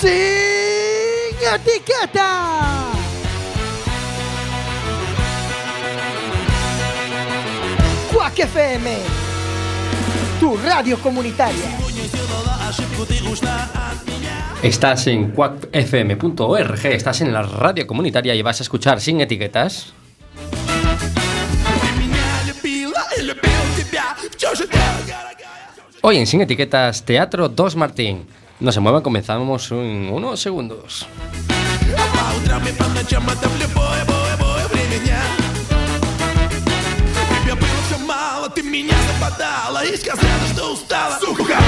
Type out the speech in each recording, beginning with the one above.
Sin etiqueta. Quack FM, tu radio comunitaria. Estás en quackfm.org, estás en la radio comunitaria y vas a escuchar sin etiquetas. Hoy en Sin Etiquetas, Teatro 2 Martín. No se muevan, comenzamos en unos segundos. Ты меня западала и сказала, что устала Сука!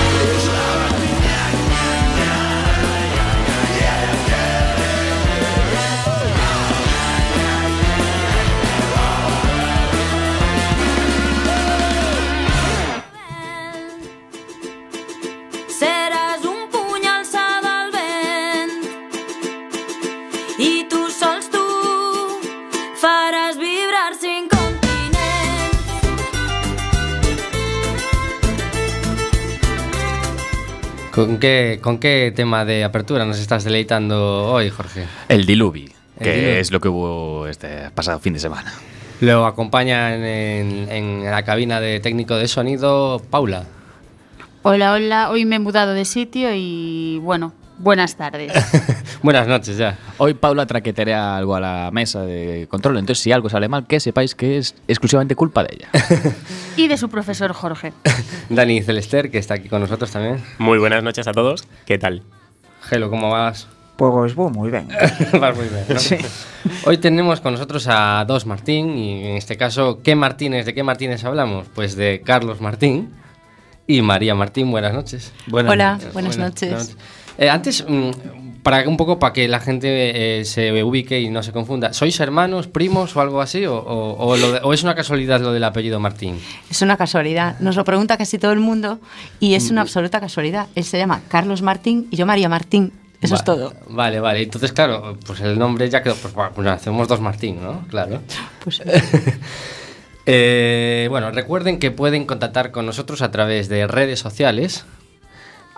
Seràs ¿Con qué, ¿Con qué tema de apertura nos estás deleitando hoy, Jorge? El Diluvi, que es lo que hubo este pasado fin de semana. Lo acompaña en, en- en la cabina de técnico de sonido Paula. Hola, hola. Hoy me he mudado de sitio y bueno, buenas tardes. Buenas noches ya. Hoy Paula traquetea algo a la mesa de control, entonces si algo sale mal, que sepáis que es exclusivamente culpa de ella. y de su profesor Jorge. Dani Celester, que está aquí con nosotros también. Muy buenas noches a todos. ¿Qué tal? Gelo, ¿cómo vas? Pues voy muy bien. Vas muy bien, ¿no? Sí. Hoy tenemos con nosotros a dos Martín y en este caso, ¿qué Martínez? ¿De qué Martínez hablamos? Pues de Carlos Martín y María Martín. Buenas noches. Hola, buenas noches. Eh, antes, mm, para un poco para que la gente eh, se ubique y no se confunda, ¿sois hermanos, primos o algo así? ¿O, o- o lo de- o es una casualidad lo del apellido Martín? Es una casualidad. Nos lo pregunta casi todo el mundo y es una absoluta casualidad. Él se llama Carlos Martín y yo María Martín. Eso Va- es todo. Vale, vale. Entonces, claro, pues el nombre ya quedó. Pues, pues hacemos dos Martín, ¿no? Claro. Pues Eh, bueno, recuerden que pueden contactar con nosotros a través de redes sociales,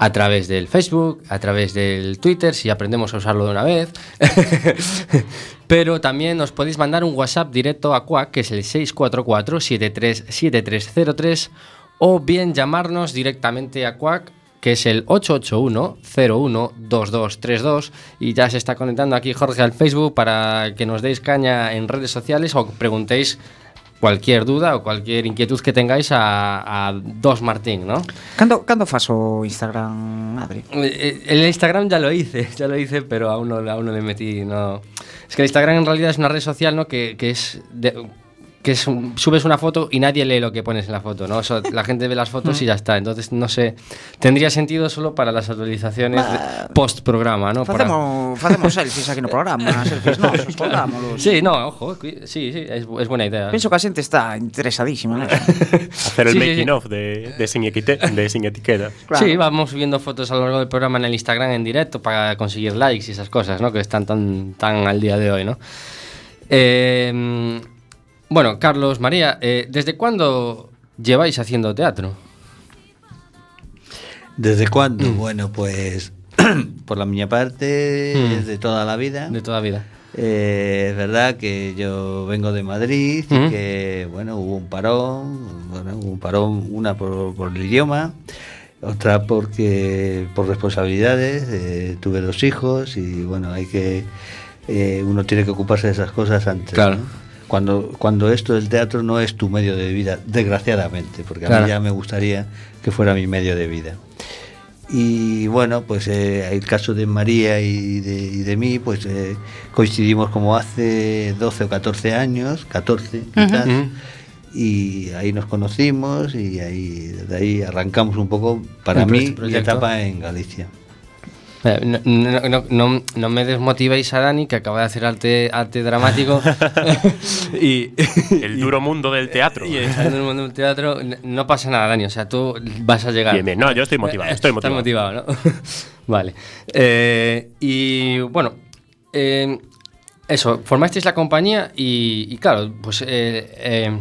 a través del Facebook, a través del Twitter, si aprendemos a usarlo de una vez. Pero también nos podéis mandar un WhatsApp directo a Quack, que es el 644-737303, o bien llamarnos directamente a Quack, que es el 881-012232. Y ya se está conectando aquí Jorge al Facebook para que nos deis caña en redes sociales o preguntéis cualquier duda ou cualquier inquietud que tengáis a, a Dos Martín, ¿no? Cando, cando fas o Instagram, Adri? Eh, eh, el Instagram ya lo hice, ya lo hice, pero aún no, aún no le metí, no... Es que el Instagram en realidad es una red social, ¿no? Que, que es... De, que es un- subes una foto y nadie lee lo que pones en la foto, ¿no? Eso, la gente ve las fotos y ya está. Entonces, no sé, tendría sentido solo para las actualizaciones post programa, ¿no? Para- Facemos, facemos selfies aquí no programa, selfies nosos, colgámolos. Sí, no, ojo, sí, sí, es, es buena idea. Penso que a xente está interesadísima, non? Hacer el Sí, making sí. of de, de, sin equite- de sin etiqueta. Sí, vamos subiendo fotos a lo largo del programa en el Instagram en directo para conseguir likes y esas cosas, ¿no? Que están tan, tan al día de hoy, ¿no? Eh, bueno, Carlos, María, eh, ¿desde cuándo lleváis haciendo teatro? ¿Desde cuándo? Bueno, pues por la mi parte, Mm. de toda la vida. De toda vida. Eh, es verdad que yo vengo de Madrid y Mm. que, bueno, hubo un parón, bueno, hubo un parón, una por, por el idioma, otra porque por responsabilidades, eh, tuve dos hijos y, bueno, hay que, eh, uno tiene que ocuparse de esas cosas antes. Claro. ¿no? Cuando, cuando esto del teatro no es tu medio de vida, desgraciadamente, porque a Claro. mí ya me gustaría que fuera mi medio de vida. Y bueno, pues eh, el caso de María y de, y de mí, pues eh, coincidimos como hace 12 o 14 años, 14 quizás, y ahí nos conocimos y ahí, desde ahí arrancamos un poco, para mí, proye- mi etapa en Galicia. Eh, No, no- no- no- no me desmotivéis a Dani, que acaba de hacer arte, arte dramático. y, El duro mundo del teatro. y el mundo del teatro. No pasa nada, Dani. O sea, tú vas a llegar. Bien, bien. No, yo estoy motivado, estoy Estás motivado. motivado, ¿no? vale. Eh, y bueno, eh, eso, formasteis la compañía y, y claro, pues eh, eh,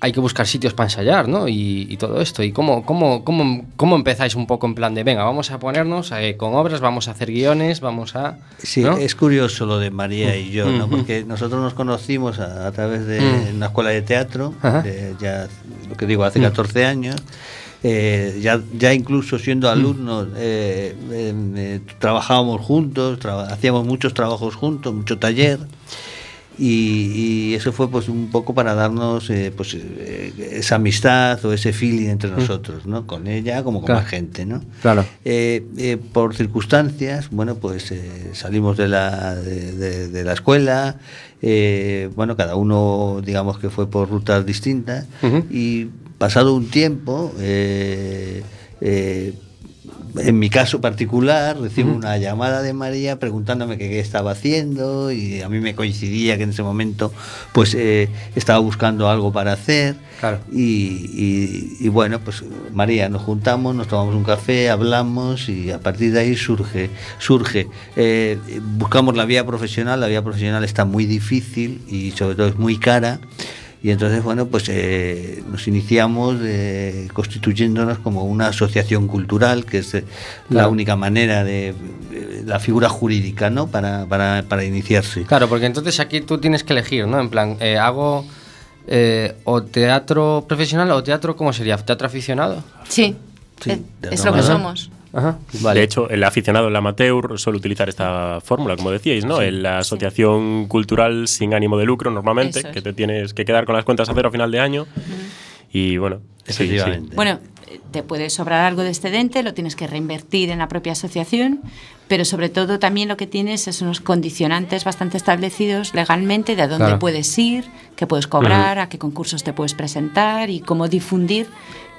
hay que buscar sitios para ensayar, ¿no? Y, y todo esto. ¿Y cómo, cómo, cómo, cómo empezáis un poco en plan de, venga, vamos a ponernos eh, con obras, vamos a hacer guiones, vamos a... Sí, ¿no? es curioso lo de María y yo, ¿no? Mm. Porque nosotros nos conocimos a, a través de Mm. una escuela de teatro, de ya, lo que digo, hace Mm. 14 años. Eh, ya, ya incluso siendo Mm. alumnos eh, eh, eh, trabajábamos juntos, traba- hacíamos muchos trabajos juntos, mucho taller y, y eso fue pues un poco para darnos eh, pues eh, esa amistad o ese feeling entre nosotros, ¿no? Con ella como con Claro. más gente, ¿no? Claro. Eh, eh, por circunstancias, bueno, pues eh, salimos de la, de, de- de la escuela, bueno, cada uno, digamos que fue por rutas distintas, y pasado un tiempo, eh, en mi caso particular, recibo una llamada de María preguntándome qué estaba haciendo y a mí me coincidía que en ese momento pues eh, estaba buscando algo para hacer Claro. y, y- y bueno, pues María, nos juntamos, nos tomamos un café, hablamos y a partir de ahí surge, surge. eh, buscamos la vía profesional, la vía profesional está muy difícil y sobre todo es muy cara. Y entonces, bueno, pues eh, nos iniciamos eh, constituyéndonos como una asociación cultural, que es eh, la única manera de, la figura jurídica, ¿no? Para, para, para iniciarse. Claro, porque entonces aquí tú tienes que elegir, ¿no? En plan, eh, hago eh, o teatro profesional o teatro, ¿cómo sería? ¿Teatro aficionado? Sí, es lo que somos. Ajá, De hecho, el aficionado, el amateur, suele utilizar esta fórmula, como decíais, ¿no? En la asociación cultural sin ánimo de lucro, normalmente, es. que te tienes que quedar con las cuentas a cero a final de año. Y bueno, sí, sí. Efectivamente. Bueno, te puede sobrar algo de excedente, lo tienes que reinvertir en la propia asociación, pero sobre todo también lo que tienes es unos condicionantes bastante establecidos legalmente de a dónde Claro. puedes ir, qué puedes cobrar, a qué concursos te puedes presentar y cómo difundir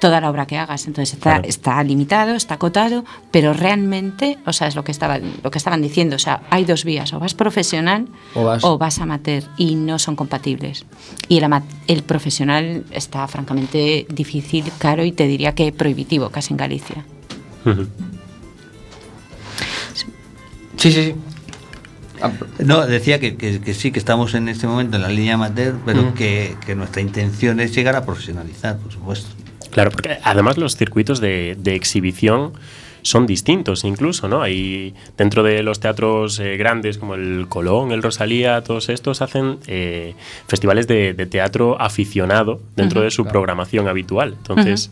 toda la obra que hagas. Entonces está, Claro. está limitado, está acotado, pero realmente, o sea, es lo que estaban, lo que estaban diciendo, o sea, hay dos vías, o vas profesional O vas- o vas amateur y no son compatibles. Y el, ama- el profesional está francamente difícil, caro y te diría que prohibitivo casi en Galicia. Sí, sí, sí. Ah, No, decía que, que- que sí, que estamos en este momento en la línea amateur, pero que nuestra intención es llegar a profesionalizar, por supuesto. Claro, porque además los circuitos de, de exhibición son distintos incluso, ¿no? Hay dentro de los teatros eh, grandes como el Colón, el Rosalía, todos estos hacen eh, festivales de, de teatro aficionado dentro de su Claro. programación habitual. Entonces,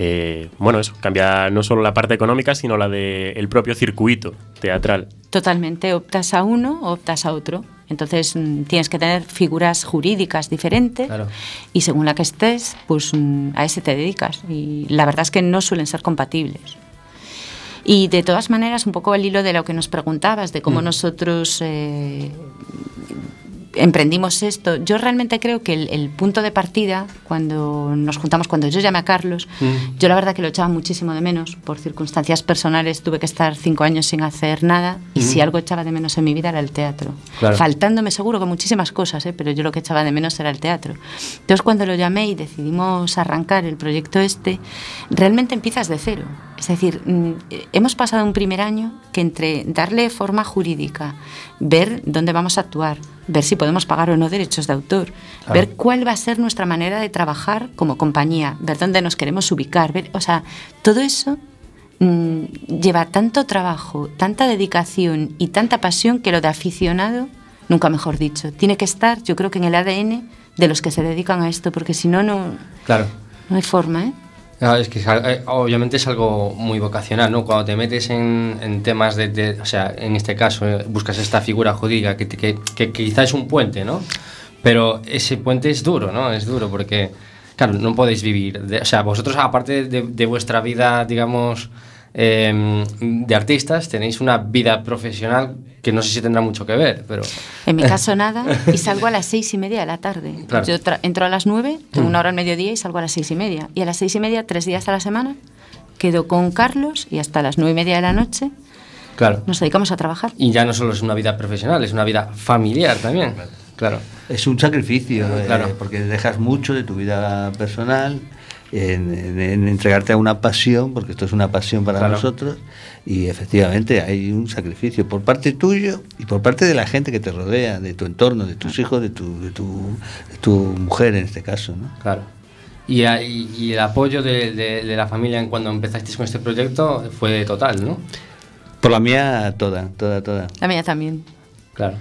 eh, bueno, eso cambia no solo la parte económica, sino la del propio circuito teatral. Totalmente, optas a uno o optas a otro. Entonces mm, tienes que tener figuras jurídicas diferentes Claro. y según la que estés, pues mm, a ese te dedicas. Y la verdad es que no suelen ser compatibles. Y de todas maneras, un poco al hilo de lo que nos preguntabas, de cómo nosotros eh, emprendimos esto, yo realmente creo que el, el punto de partida, cuando nos juntamos, cuando yo llamé a Carlos, Mm. yo la verdad que lo echaba muchísimo de menos. Por circunstancias personales tuve que estar cinco años sin hacer nada y si algo echaba de menos en mi vida era el teatro. Claro. Faltándome seguro que muchísimas cosas, ¿eh? pero yo lo que echaba de menos era el teatro. Entonces cuando lo llamé y decidimos arrancar el proyecto este, realmente empiezas de cero. Es decir, mm, hemos pasado un primer año que entre darle forma jurídica, ver dónde vamos a actuar, ver si podemos pagar o no derechos de autor, Claro. ver cuál va a ser nuestra manera de trabajar como compañía, ver dónde nos queremos ubicar, ver, o sea, todo eso mm, lleva tanto trabajo, tanta dedicación y tanta pasión que lo de aficionado, nunca mejor dicho, tiene que estar, yo creo que en el ADN de los que se dedican a esto, porque si no, no, Claro. no hay forma, ¿eh? Ah, es que eh, obviamente es algo muy vocacional, ¿no? Cuando te metes en, en temas de, de- o sea, en este caso, eh, buscas esta figura jurídica que, que, que quizá es un puente, ¿no? Pero ese puente es duro, ¿no? Es duro porque, claro, no podéis vivir. de- o sea, vosotros, aparte de, de vuestra vida, digamos, eh, de artistas, tenéis una vida profesional que no sé si tendrá mucho que ver, pero... En mi caso nada, y salgo a las seis y media de la tarde. Claro. Yo entro a las nueve, tengo Mm. una hora al mediodía y salgo a las seis y media. Y a las seis y media, tres días a la semana, quedo con Carlos y hasta las nueve y media de la noche Claro. nos dedicamos a trabajar. Y ya no solo es una vida profesional, es una vida familiar también. Claro. Es un sacrificio, eh, Claro. porque dejas mucho de tu vida personal, en, en- en entregarte a una pasión, porque esto es una pasión para Claro. nosotros, y efectivamente hay un sacrificio por parte tuyo y por parte de la gente que te rodea, de tu entorno, de tus hijos, de tu, de tu, de tu mujer en este caso. ¿no? Claro. Y, a- y- y el apoyo de, de- de la familia en cuando empezasteis con este proyecto fue total, ¿no? Por la mía, toda, toda, toda. La mía también. Claro.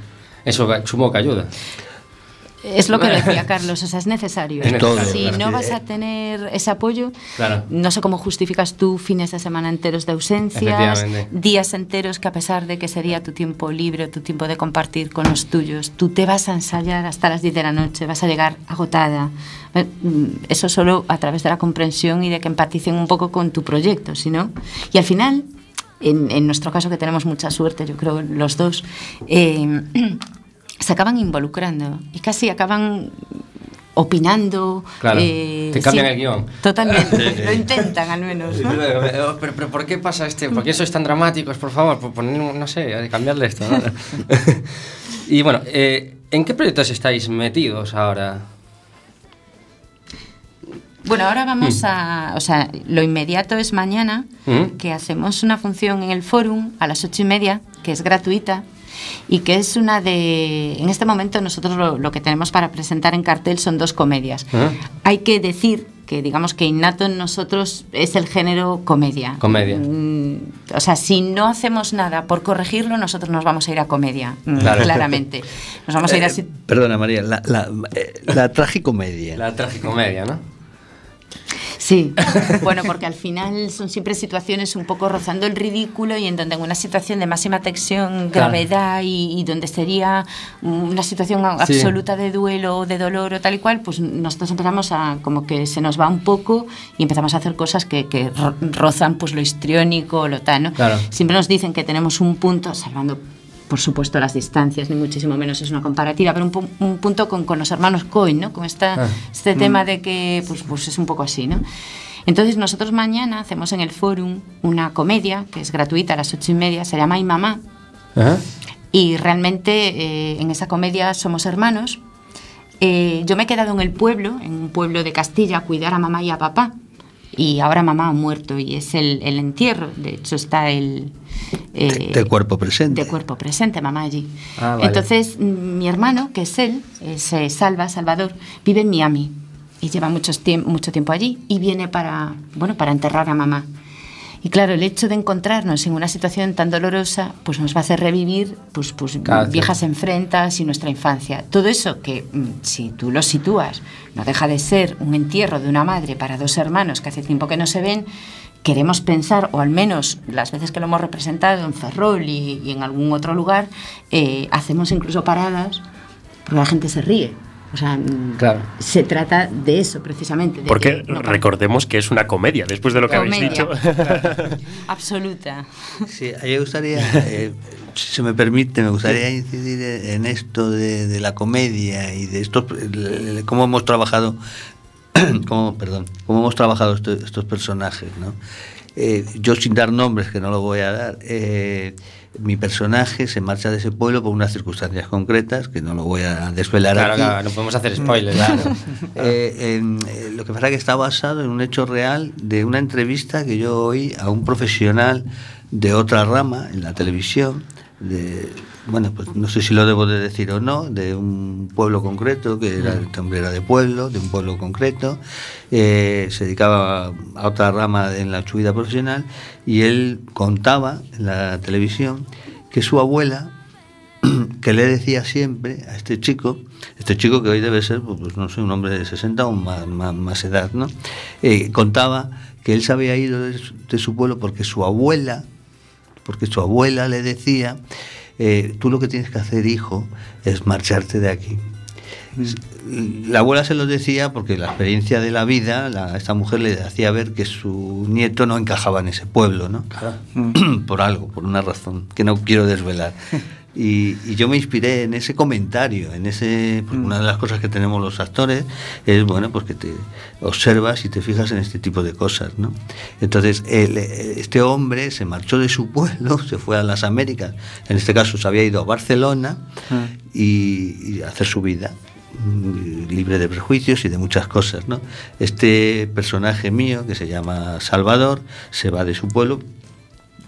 Eso supongo que ayuda. Es lo que decía Carlos, o sea, es necesario. Es necesario, si claro. no vas a tener ese apoyo, Claro. no sé cómo justificas tú fines de semana enteros de ausencias, días enteros que a pesar de que sería tu tiempo libre, tu tiempo de compartir con los tuyos, tú te vas a ensayar hasta las 10 de la noche, vas a llegar agotada. Eh, mm, Eso solo a través de la comprensión y de que empaticen un poco con tu proyecto, ¿sí no? Y al final, en, en nuestro caso que tenemos mucha suerte, yo creo los dos, eh, se acaban involucrando y casi acaban opinando. Claro, eh, te cambian sí, el guion. Totalmente, lo intentan al menos. ¿no? Pero, pero, pero ¿por qué pasa este? ¿Por qué sois tan dramáticos? Por favor, por poner, un- no sé, cambiarle esto. ¿no? y bueno, eh, ¿en qué proyectos estáis metidos ahora? Bueno, ahora vamos a, o sea, lo inmediato es mañana, ¿Mm? que hacemos una función en el Fórum a las ocho y media, que es gratuita y que es una de, en este momento nosotros lo, lo que tenemos para presentar en cartel son dos comedias. ¿Ah? Hay que decir que digamos que innato en nosotros es el género comedia. Comedia. Mm, o sea, si no hacemos nada por corregirlo, nosotros nos vamos a ir a comedia, mm, Claro. claramente. Nos vamos a ir así. Perdona, María, la, la, eh, la tragicomedia. La tragicomedia, ¿no? Sí, bueno, porque al final son siempre situaciones un poco rozando el ridículo y en donde en una situación de máxima tensión, Claro. gravedad y, y donde sería una situación Sí. absoluta de duelo, de dolor o tal y cual, pues nosotros empezamos a como que se nos va un poco y empezamos a hacer cosas que, que ro- rozan pues lo histriónico, lo tal, ¿no? Claro. Siempre nos dicen que tenemos un punto, salvando por supuesto las distancias, ni muchísimo menos es una comparativa, pero un, pu- un punto con, con los hermanos Cohen, ¿no? Con esta, Ah. este tema de que pues, pues es un poco así, ¿no? Entonces nosotros mañana hacemos en el Fórum una comedia que es gratuita a las ocho y media, se llama Ay Mamá, y realmente eh, en esa comedia somos hermanos. Eh, yo me he quedado en el pueblo, en un pueblo de Castilla, a cuidar a mamá y a papá. Y ahora mamá ha muerto y es el, el entierro. De hecho, está el. eh, de cuerpo presente. de cuerpo presente, mamá allí. Ah, vale. Entonces, mi hermano, que es él, es eh, Salva, Salvador, vive en Miami y lleva muchos tiemp- mucho tiempo allí y viene para, bueno, para enterrar a mamá. Y claro, el hecho de encontrarnos en una situación tan dolorosa, pues nos va a hacer revivir pues, pues, Claro, viejas enfrentas y nuestra infancia. Todo eso que, mm, si tú lo sitúas, no deja de ser un entierro de una madre para dos hermanos que hace tiempo que no se ven, queremos pensar, o al menos las veces que lo hemos representado en Ferrol y, y en algún otro lugar, eh, hacemos incluso paradas porque la gente se ríe. O sea, mm, Claro. se trata de eso precisamente. de Porque que no- recordemos que es una comedia, después de lo que habéis dicho. Absoluta. Sí, a mí me gustaría, eh, si se me permite, me gustaría incidir en esto de, de la comedia y de estos, cómo hemos trabajado, cómo, perdón, cómo hemos trabajado esto- estos personajes, ¿no? Eh, yo sin dar nombres, que no lo voy a dar, eh, mi personaje se marcha de ese pueblo por unas circunstancias concretas que no lo voy a desvelar Claro, aquí. claro, no podemos hacer spoilers. Claro. Eh, eh, lo que pasa es que está basado en un hecho real de una entrevista que yo oí a un profesional de otra rama en la televisión, de, bueno, pues no sé si lo debo de decir o no, de un pueblo concreto, que era, este hombre era de pueblo, de un pueblo concreto, eh, se dedicaba a otra rama en la su vida profesional y él contaba en la televisión que su abuela que le decía siempre a este chico, este chico que hoy debe ser, pues no sé, un hombre de 60 o más, más, más edad, ¿no? Eh, contaba que él se había ido de su, de su pueblo porque su abuela, porque su abuela le decía, eh, tú lo que tienes que hacer, hijo, es marcharte de aquí. La abuela se lo decía porque la experiencia de la vida, la- esta mujer le hacía ver que su nieto no encajaba en ese pueblo, ¿no? por algo, por una razón que no quiero desvelar. Y, y yo me inspiré en ese comentario, en ese, porque una de las cosas que tenemos los actores es, bueno, pues que te observas y te fijas en este tipo de cosas, ¿no? Entonces, el- este hombre se marchó de su pueblo, se fue a las Américas, en este caso se había ido a Barcelona y, y a hacer su vida. mm, libre de prejuicios y de muchas cosas. ¿no? Este personaje mío, que se llama Salvador, se va de su pueblo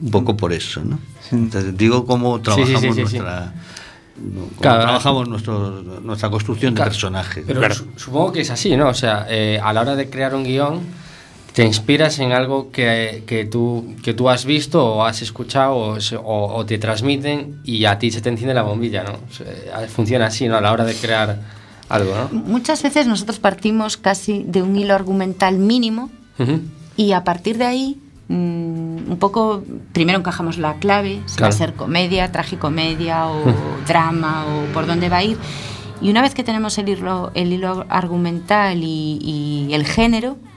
un poco por eso. ¿no? Entonces, digo cómo trabajamos sí, sí, sí. nuestra... Claro. trabajamos nuestro, nuestra construcción de Claro, personaje. Pero su- supongo que es así, ¿no? O sea, eh, a la hora de crear un guion, te inspiras en algo que, que, tú, que tú has visto o has escuchado o, se- o- o te transmiten y a ti se te enciende la bombilla, ¿no? Funciona así, ¿no? A la hora de crear algo, ¿no? Muchas veces nosotros partimos casi de un hilo argumental mínimo Ujú. y a partir de ahí un poco primero encajamos la clave, si va a ser comedia, tragicomedia o drama o por dónde va a ir. Y una vez que tenemos el hilo, el hilo argumental y, y el género, mm,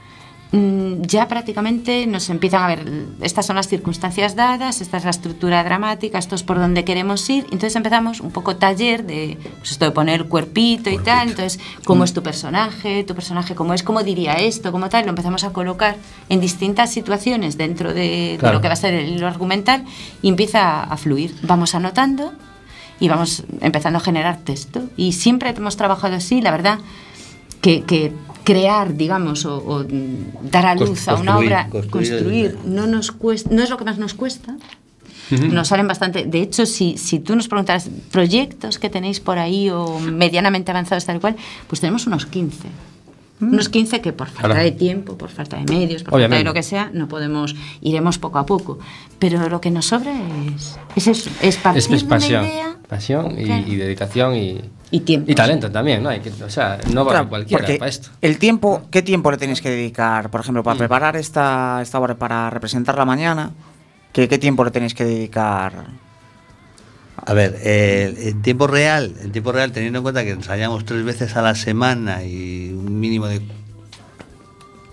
ya prácticamente nos empiezan a ver, estas son las circunstancias dadas, esta es la estructura dramática, esto es por donde queremos ir. Entonces empezamos un poco taller de pues esto de poner el cuerpito y tal. Entonces, ¿cómo es tu personaje? ¿Tu personaje cómo es? ¿Cómo diría esto? ¿Cómo tal? Lo empezamos a colocar en distintas situaciones dentro de, de Claro. lo que va a ser el hilo argumental y empieza a fluir. Vamos anotando y vamos empezando a generar texto. Y siempre hemos trabajado así, la verdad, que, que crear, digamos, o, o, dar a luz a una obra, construir construir, el- no nos cuesta, no es lo que más nos cuesta. Nos salen bastante. De hecho, si, si tú nos preguntas proyectos que tenéis por ahí o medianamente avanzados tal cual, pues tenemos unos 15. Unos 15 que por falta Claro. de tiempo, por falta de medios, por falta de lo que sea, no podemos, iremos poco a poco. Pero lo que nos sobra es, es eso, es partir Es, es de una pasión. idea Pasión y, Claro. y dedicación y, y tiempo. y talento también, ¿no? Hay que, o sea, no vale Claro, cualquiera porque para esto. El tiempo, ¿qué tiempo le tenéis que dedicar, por ejemplo, Mm. para preparar esta, esta obra, para representarla mañana? ¿Qué, ¿Qué tiempo le tenéis que dedicar? A ver, eh, en tiempo real, en tiempo real, teniendo en cuenta que ensayamos tres veces a la semana y un mínimo de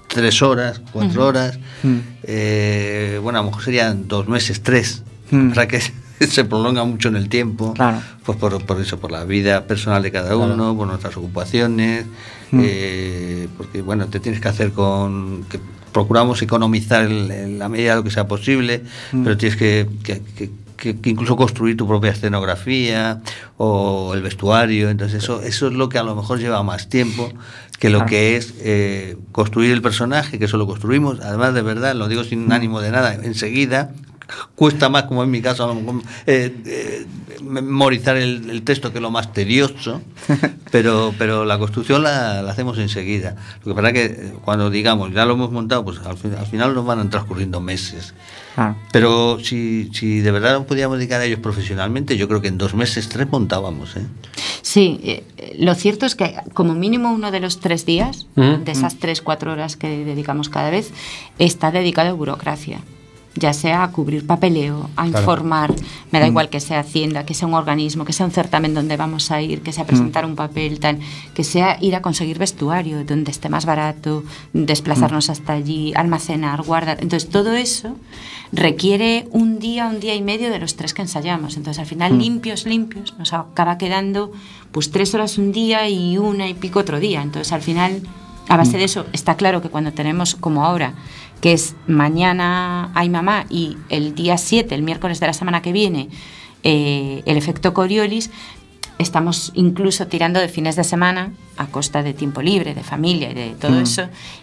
tres horas, cuatro horas, Mm. eh, bueno, a lo mejor serían dos meses, tres. Mm. O sea que se prolonga mucho en el tiempo. Claro. Pues por, por eso, por la vida personal de cada uno, Claro. por nuestras ocupaciones, Mm. eh, porque bueno, te tienes que hacer con... Que procuramos economizar en la medida de lo que sea posible, Mm. pero tienes que, que- que- que- que incluso construir tu propia escenografía o el vestuario, entonces eso, eso es lo que a lo mejor lleva más tiempo que lo que es eh, construir el personaje, que eso lo construimos, además de verdad, lo digo sin ánimo de nada, enseguida cuesta más, como en mi caso, a lo mejor, eh, eh, memorizar el, el texto, que es lo más tedioso, pero, pero la construcción la, la hacemos enseguida. Lo que pasa es que eh, cuando digamos, ya lo hemos montado, pues al, fin- al final nos van transcurriendo meses. Claro. Pero si, si de verdad nos podíamos dedicar a ellos profesionalmente, yo creo que en dos meses, tres montábamos. ¿eh? Sí, eh, lo cierto es que como mínimo uno de los tres días, Mm. de esas tres, cuatro horas que dedicamos cada vez, está dedicado a burocracia. Ya sea a cubrir papeleo, a Claro. informar, me da igual que sea Hacienda, que sea un organismo, que sea un certamen donde vamos a ir, que sea presentar un papel, tal, que sea ir a conseguir vestuario donde esté más barato, desplazarnos hasta allí, almacenar, guardar. Entonces, todo eso requiere un día, un día y medio de los tres que ensayamos. Entonces, al final, limpios, limpios, nos acaba quedando pues tres horas un día y una y pico otro día. Entonces, al final, a base de eso, está claro que cuando tenemos, como ahora, que es mañana hay mamá y el día 7, el miércoles de la semana que viene, eh, el efecto Coriolis, estamos incluso tirando de fines de semana a costa de tiempo libre, de familia y de todo Mm. eso,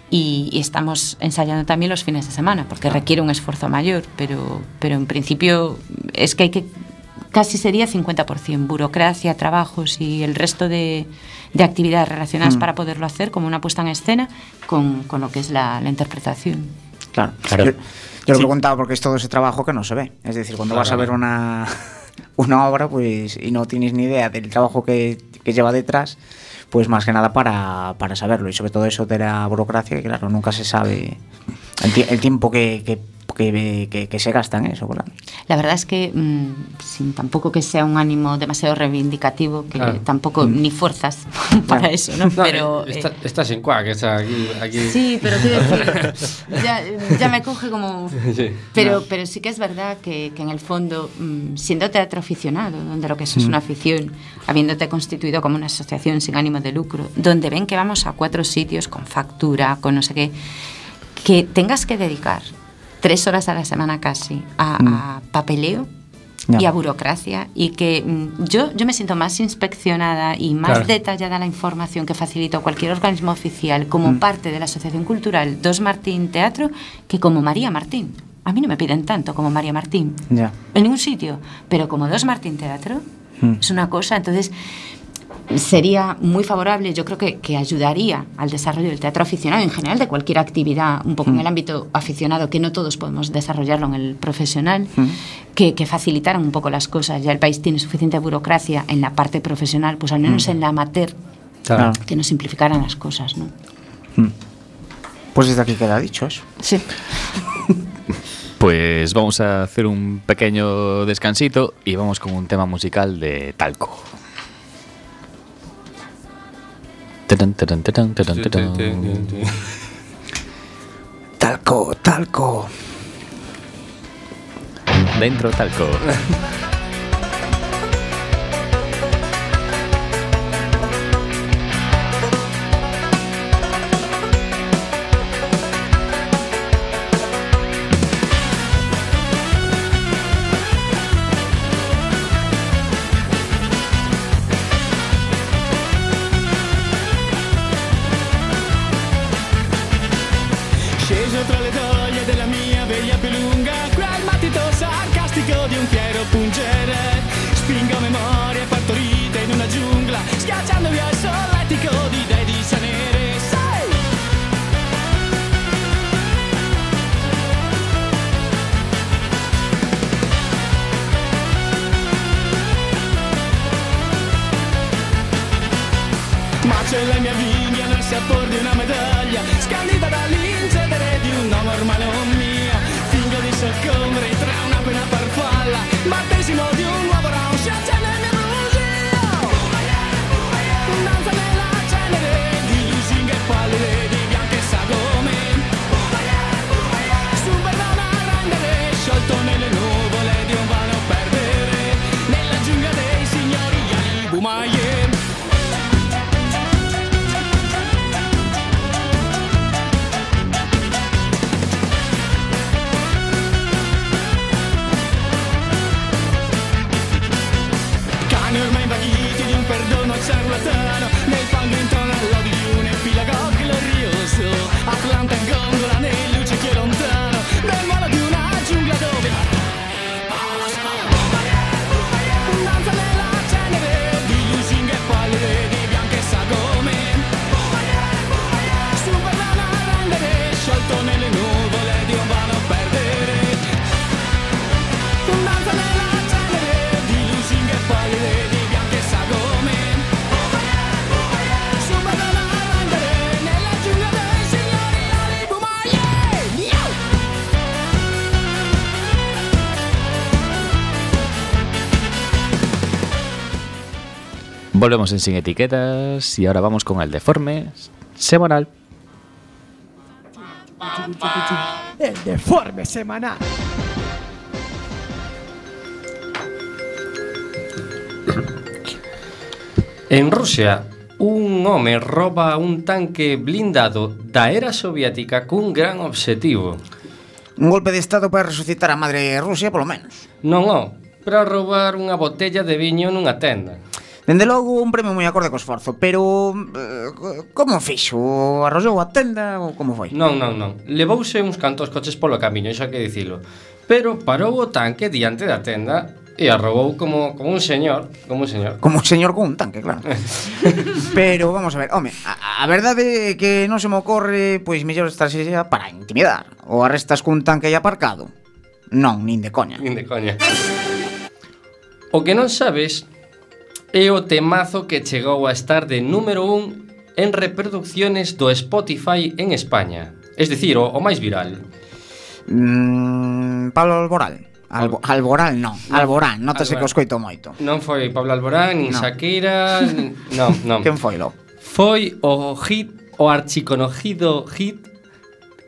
y, y estamos ensayando también los fines de semana, porque requiere un esfuerzo mayor, pero, pero en principio es que hay que, casi sería 50%, burocracia, trabajos y el resto de, de actividades relacionadas Mm. para poderlo hacer, como una puesta en escena, con, con lo que es la, la interpretación. Claro. Claro. Yo, yo lo Sí. preguntaba porque es todo ese trabajo que no se ve. Es decir, cuando Claro. vas a ver una, una obra pues y no tienes ni idea del trabajo que, que lleva detrás, pues más que nada para, para saberlo. Y sobre todo eso de la burocracia, que claro, nunca se sabe el, ti- el tiempo que, que, que- que- que se gasta en eso. La verdad es que, mm, sin tampoco que sea un ánimo demasiado reivindicativo, que Claro. tampoco ni fuerzas para Claro. eso, ¿no? No, Pero, eh, eh, está- estás en cuac, está aquí. aquí. Sí, pero quiero decir, ya, ya me coge como... Sí. Pero, pero sí que es verdad que, que en el fondo, mm, siendo teatro aficionado, donde lo que eso es una afición, habiéndote constituido como una asociación sin ánimo de lucro, donde ven que vamos a cuatro sitios con factura, con no sé qué, que tengas que dedicar tres horas a la semana casi a, a papeleo, y a burocracia y que mm, yo, yo me siento más inspeccionada y más Claro. detallada la información que facilita cualquier organismo oficial como Mm. parte de la Asociación Cultural Dos Martín Teatro que como María Martín. A mí no me piden tanto como María Martín Ya. en ningún sitio, pero como Dos Martín Teatro Mm. es una cosa, entonces sería muy favorable, yo creo que, que ayudaría al desarrollo del teatro aficionado en general, de cualquier actividad, un poco en el ámbito aficionado, que no todos podemos desarrollarlo en el profesional, que, que facilitaran un poco las cosas. Ya el país tiene suficiente burocracia en la parte profesional, pues al menos en la amateur, Claro. que nos simplificaran las cosas, ¿no? Pues desde aquí queda dicho eso. Sí. Pues vamos a hacer un pequeño descansito y vamos con un tema musical de Talco. Talco, talco. Dentro Talco. C'è la mia vigna nel sapore di una medaglia Scandita dall'incedere di un uomo ormai non mio Fingo di soccombere tra una pena farfalla Battesimo Volvemos en Sin Etiquetas y ahora vamos con el deforme semanal. El deforme semanal. En Rusia, un home roba un tanque blindado da era soviética cun gran obxectivo. Un golpe de estado para resucitar a madre Rusia, polo menos. Non, non, para roubar unha botella de viño nunha tenda. Dende logo, un premio moi acorde co esforzo, pero eh, como fixo? Arrollou a tenda ou como foi? Non, non, non. Levouse uns cantos coches polo camiño, xa que dicilo. Pero parou o tanque diante da tenda E arrobou como, como un señor Como un señor Como un señor con un tanque, claro Pero vamos a ver, home A, a verdade é que non se me ocorre Pois mellor estrategia para intimidar Ou arrestas cun tanque aí aparcado Non, nin de coña Nin de coña O que non sabes É o temazo que chegou a estar de número 1 en reproducciones do Spotify en España. Es dicir, o, o máis viral. Mm, Pablo Alboral. Albo, Alboral non, Alborán, notase Alborán. que os coito moito. Non foi Pablo Alborán, nin no. Shakira, non, non. Quen foi lo? Foi o hit, o archiconocido hit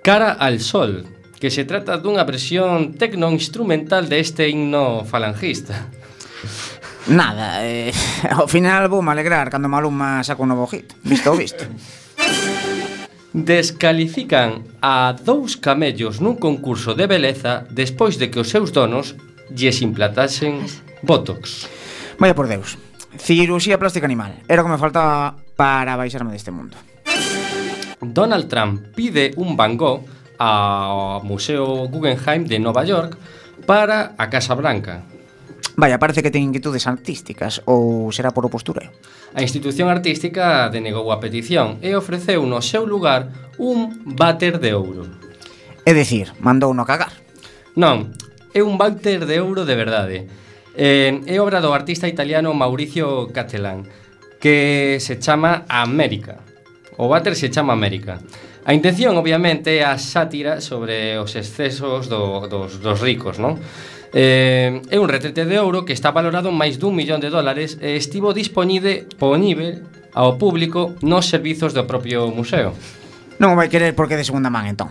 Cara al Sol, que se trata dunha versión tecno-instrumental deste himno falangista. Nada, eh, ao final vou me alegrar cando Maluma saca un novo hit. Visto visto. Descalifican a dous camellos nun concurso de beleza Despois de que os seus donos lles implantasen botox. Vaya por Deus, cirurxía plástica animal. Era o que me faltaba para baixarme deste mundo. Donald Trump pide un Van Gogh ao Museo Guggenheim de Nova York para a Casa Branca. Vaya, parece que ten inquietudes artísticas ou será por opostura? A institución artística denegou a petición e ofreceu no seu lugar un váter de ouro. É dicir, mandou no cagar. Non, é un váter de ouro de verdade. Eh, é obra do artista italiano Mauricio Cattelan, que se chama América. O váter se chama América. A intención, obviamente, é a sátira sobre os excesos do, dos, dos ricos, non? Eh, é un retrete de ouro que está valorado en máis dun millón de dólares e estivo dispoñide poñível ao público nos servizos do propio museo. Non o vai querer porque é de segunda man, entón.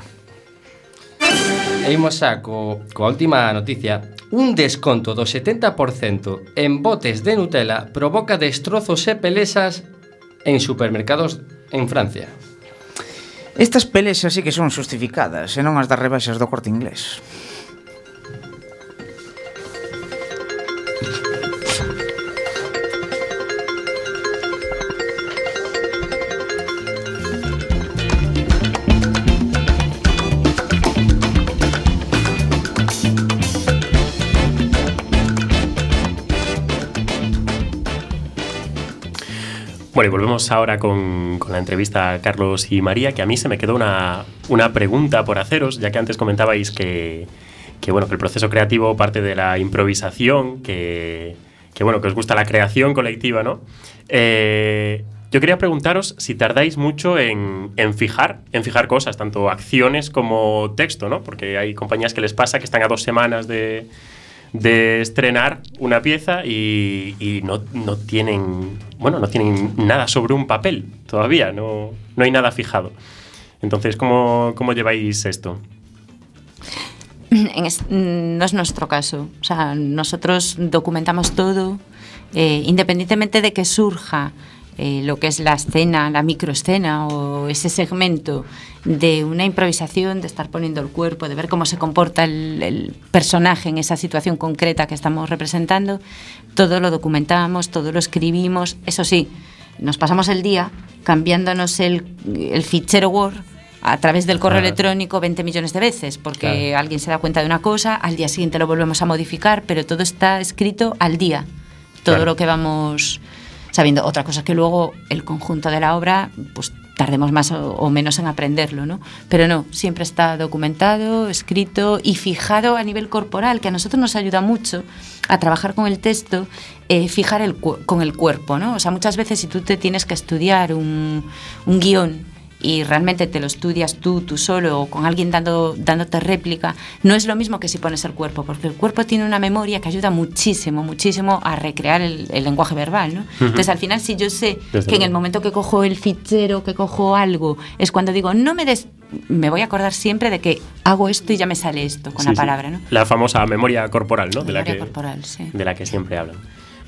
E imos xa co, coa última noticia. Un desconto do 70% en botes de Nutella provoca destrozos e pelesas en supermercados en Francia. Estas pelesas sí que son justificadas e non as das rebaixas do corte inglés. Bueno, y volvemos ahora con, con la entrevista a Carlos y María, que a mí se me quedó una, una pregunta por haceros, ya que antes comentabais que, que, bueno, que el proceso creativo parte de la improvisación, que, que, bueno, que os gusta la creación colectiva, ¿no? Eh, yo quería preguntaros si tardáis mucho en, en, fijar, en fijar cosas, tanto acciones como texto, ¿no? Porque hay compañías que les pasa que están a dos semanas de, de estrenar una pieza y, no, no, tienen bueno no tienen nada sobre un papel todavía no, no hay nada fijado entonces ¿cómo, cómo lleváis esto? Es, no es nuestro caso o sea nosotros documentamos todo eh, independientemente de que surja eh, lo que es la escena, la microescena o ese segmento de una improvisación, de estar poniendo el cuerpo, de ver cómo se comporta el, el, personaje en esa situación concreta que estamos representando, todo lo documentamos, todo lo escribimos, eso sí, nos pasamos el día cambiándonos el, el fichero Word a través del correo claro. electrónico 20 millones de veces, porque claro. alguien se da cuenta de una cosa, al día siguiente lo volvemos a modificar, pero todo está escrito al día, todo claro. lo que vamos sabiendo. Otra cosa que luego el conjunto de la obra, pues tardemos más o, menos en aprenderlo, ¿no? Pero no, siempre está documentado, escrito y fijado a nivel corporal, que a nosotros nos ayuda mucho a trabajar con el texto, eh, fijar el con el cuerpo, ¿no? O sea, muchas veces si tú te tienes que estudiar un, un guion y realmente te lo estudias tú, tú solo o con alguien dando, dándote réplica, no es lo mismo que si pones el cuerpo, porque el cuerpo tiene una memoria que ayuda muchísimo, muchísimo a recrear el, el lenguaje verbal. ¿no? Uh -huh. Entonces, al final, si yo sé Desde que en el momento que cojo el fichero, que cojo algo, es cuando digo, no me des me voy a acordar siempre de que hago esto y ya me sale esto con sí, la palabra, ¿no? La famosa memoria corporal, ¿no? La de la memoria que, corporal, sí. De la que siempre hablan.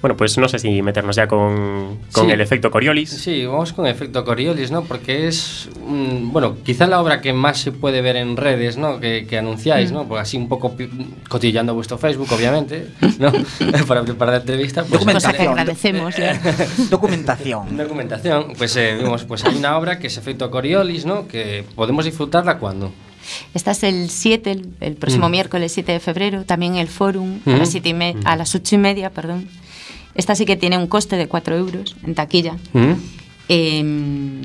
Bueno, pues no sé si meternos ya con, con Sí. el efecto Coriolis. Sí, vamos con efecto Coriolis, ¿no? Porque es, mm, bueno, quizá la obra que más se puede ver en redes, ¿no? Que, que anunciáis, ¿no? Pues así un poco pi- cotillando vuestro Facebook, obviamente, ¿no? Para preparar la entrevista. Pues, Cosa que agradecemos. ¿eh? Documentación. Documentación, pues eh, vimos, pues hay una obra que es efecto Coriolis, ¿no? Que podemos disfrutarla cuando. Esta es el 7, el, el próximo Mm. miércoles 7 de febrero, también el Fórum, a, Mm. las siete y me- a las 8 y media, perdón. Esta sí que tiene un coste de 4 euros en taquilla. ¿Mm? Eh,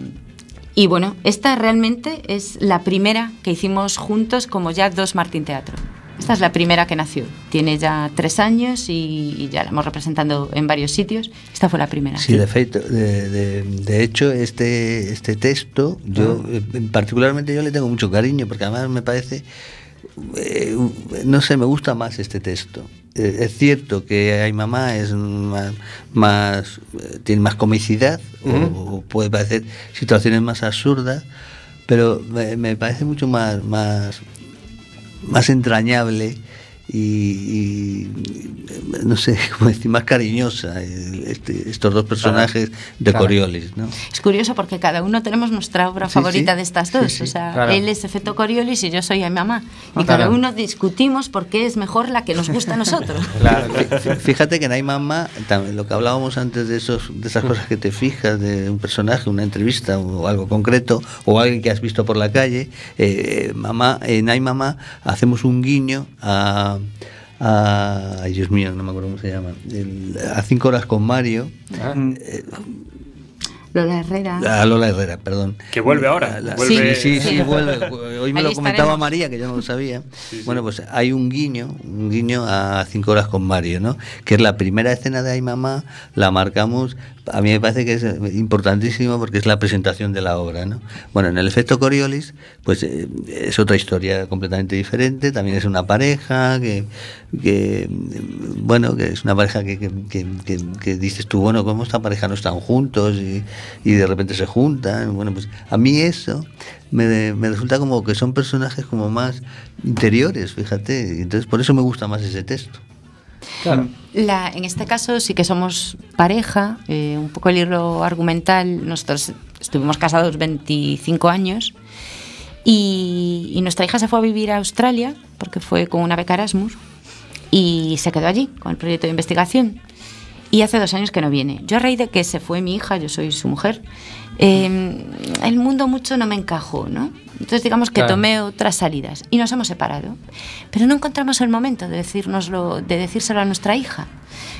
y bueno, esta realmente es la primera que hicimos juntos como ya dos Martín Teatro. Esta es la primera que nació. Tiene ya tres años y, y ya la hemos representando en varios sitios. Esta fue la primera. Sí, de, feito, de, de, de hecho, este, este texto, yo Ah. eh, particularmente yo le tengo mucho cariño, porque además me parece, eh, no sé, me gusta más este texto. Eh, es cierto que hay mamá es más, más eh, tiene más comicidad o puede parecer situaciones más absurdas, pero me, me parece mucho más, más, más entrañable y, no sé cómo decir, más cariñosa el- este- estos dos personajes de Claro. Coriolis, ¿no? Es curioso porque cada uno tenemos nuestra obra Sí, favorita sí. de estas dos. sí. O sea, Claro. él es efecto Coriolis y yo soy a mi mamá. Y Claro. cada uno discutimos por qué es mejor la que nos gusta a nosotros. Fíjate que en Ay Mamá, lo que hablábamos antes de esos de esas cosas que te fijas de un personaje, una entrevista o algo concreto, o alguien que has visto por la calle, eh, mamá, en Ay Mamá hacemos un guiño a, a ay Dios mío, no me acuerdo cómo se llama, el- a cinco horas con Mario, Ah. Lola Herrera. a Lola Herrera, perdón. Que vuelve ahora, La- vuelve- Sí, sí, sí, Sí. vuelve. Hoy me Ahí lo comentaba estaremos. María, que yo no lo sabía. Bueno, pues hay un guiño, un guiño a cinco horas con Mario, ¿no? Que es la primera escena de Ay Mamá, la marcamos. A mí me parece que es importantísimo porque es la presentación de la obra, ¿no? Bueno, en el efecto Coriolis, pues eh, es otra historia completamente diferente. También es una pareja que, mm, bueno, que es una pareja que, que, que- dices tú, bueno, ¿cómo esta pareja no están juntos y, y de repente se juntan? Bueno, pues a mí eso me, me resulta como que son personajes como más interiores, fíjate. Entonces por eso me gusta más ese texto. Claro. La, en este caso sí que somos pareja, eh, un poco el hilo argumental. Nosotros estuvimos casados 25 años y, y nuestra hija se fue a vivir a Australia porque fue con una beca Erasmus y se quedó allí con el proyecto de investigación. Y hace dos años que no viene. Yo a raíz de que se fue mi hija, yo soy su mujer, eh, el mundo mucho no me encajó, ¿no? Entonces digamos que Claro. tomé otras salidas y nos hemos separado. Pero no encontramos el momento de, decírnoslo, de decírselo a nuestra hija.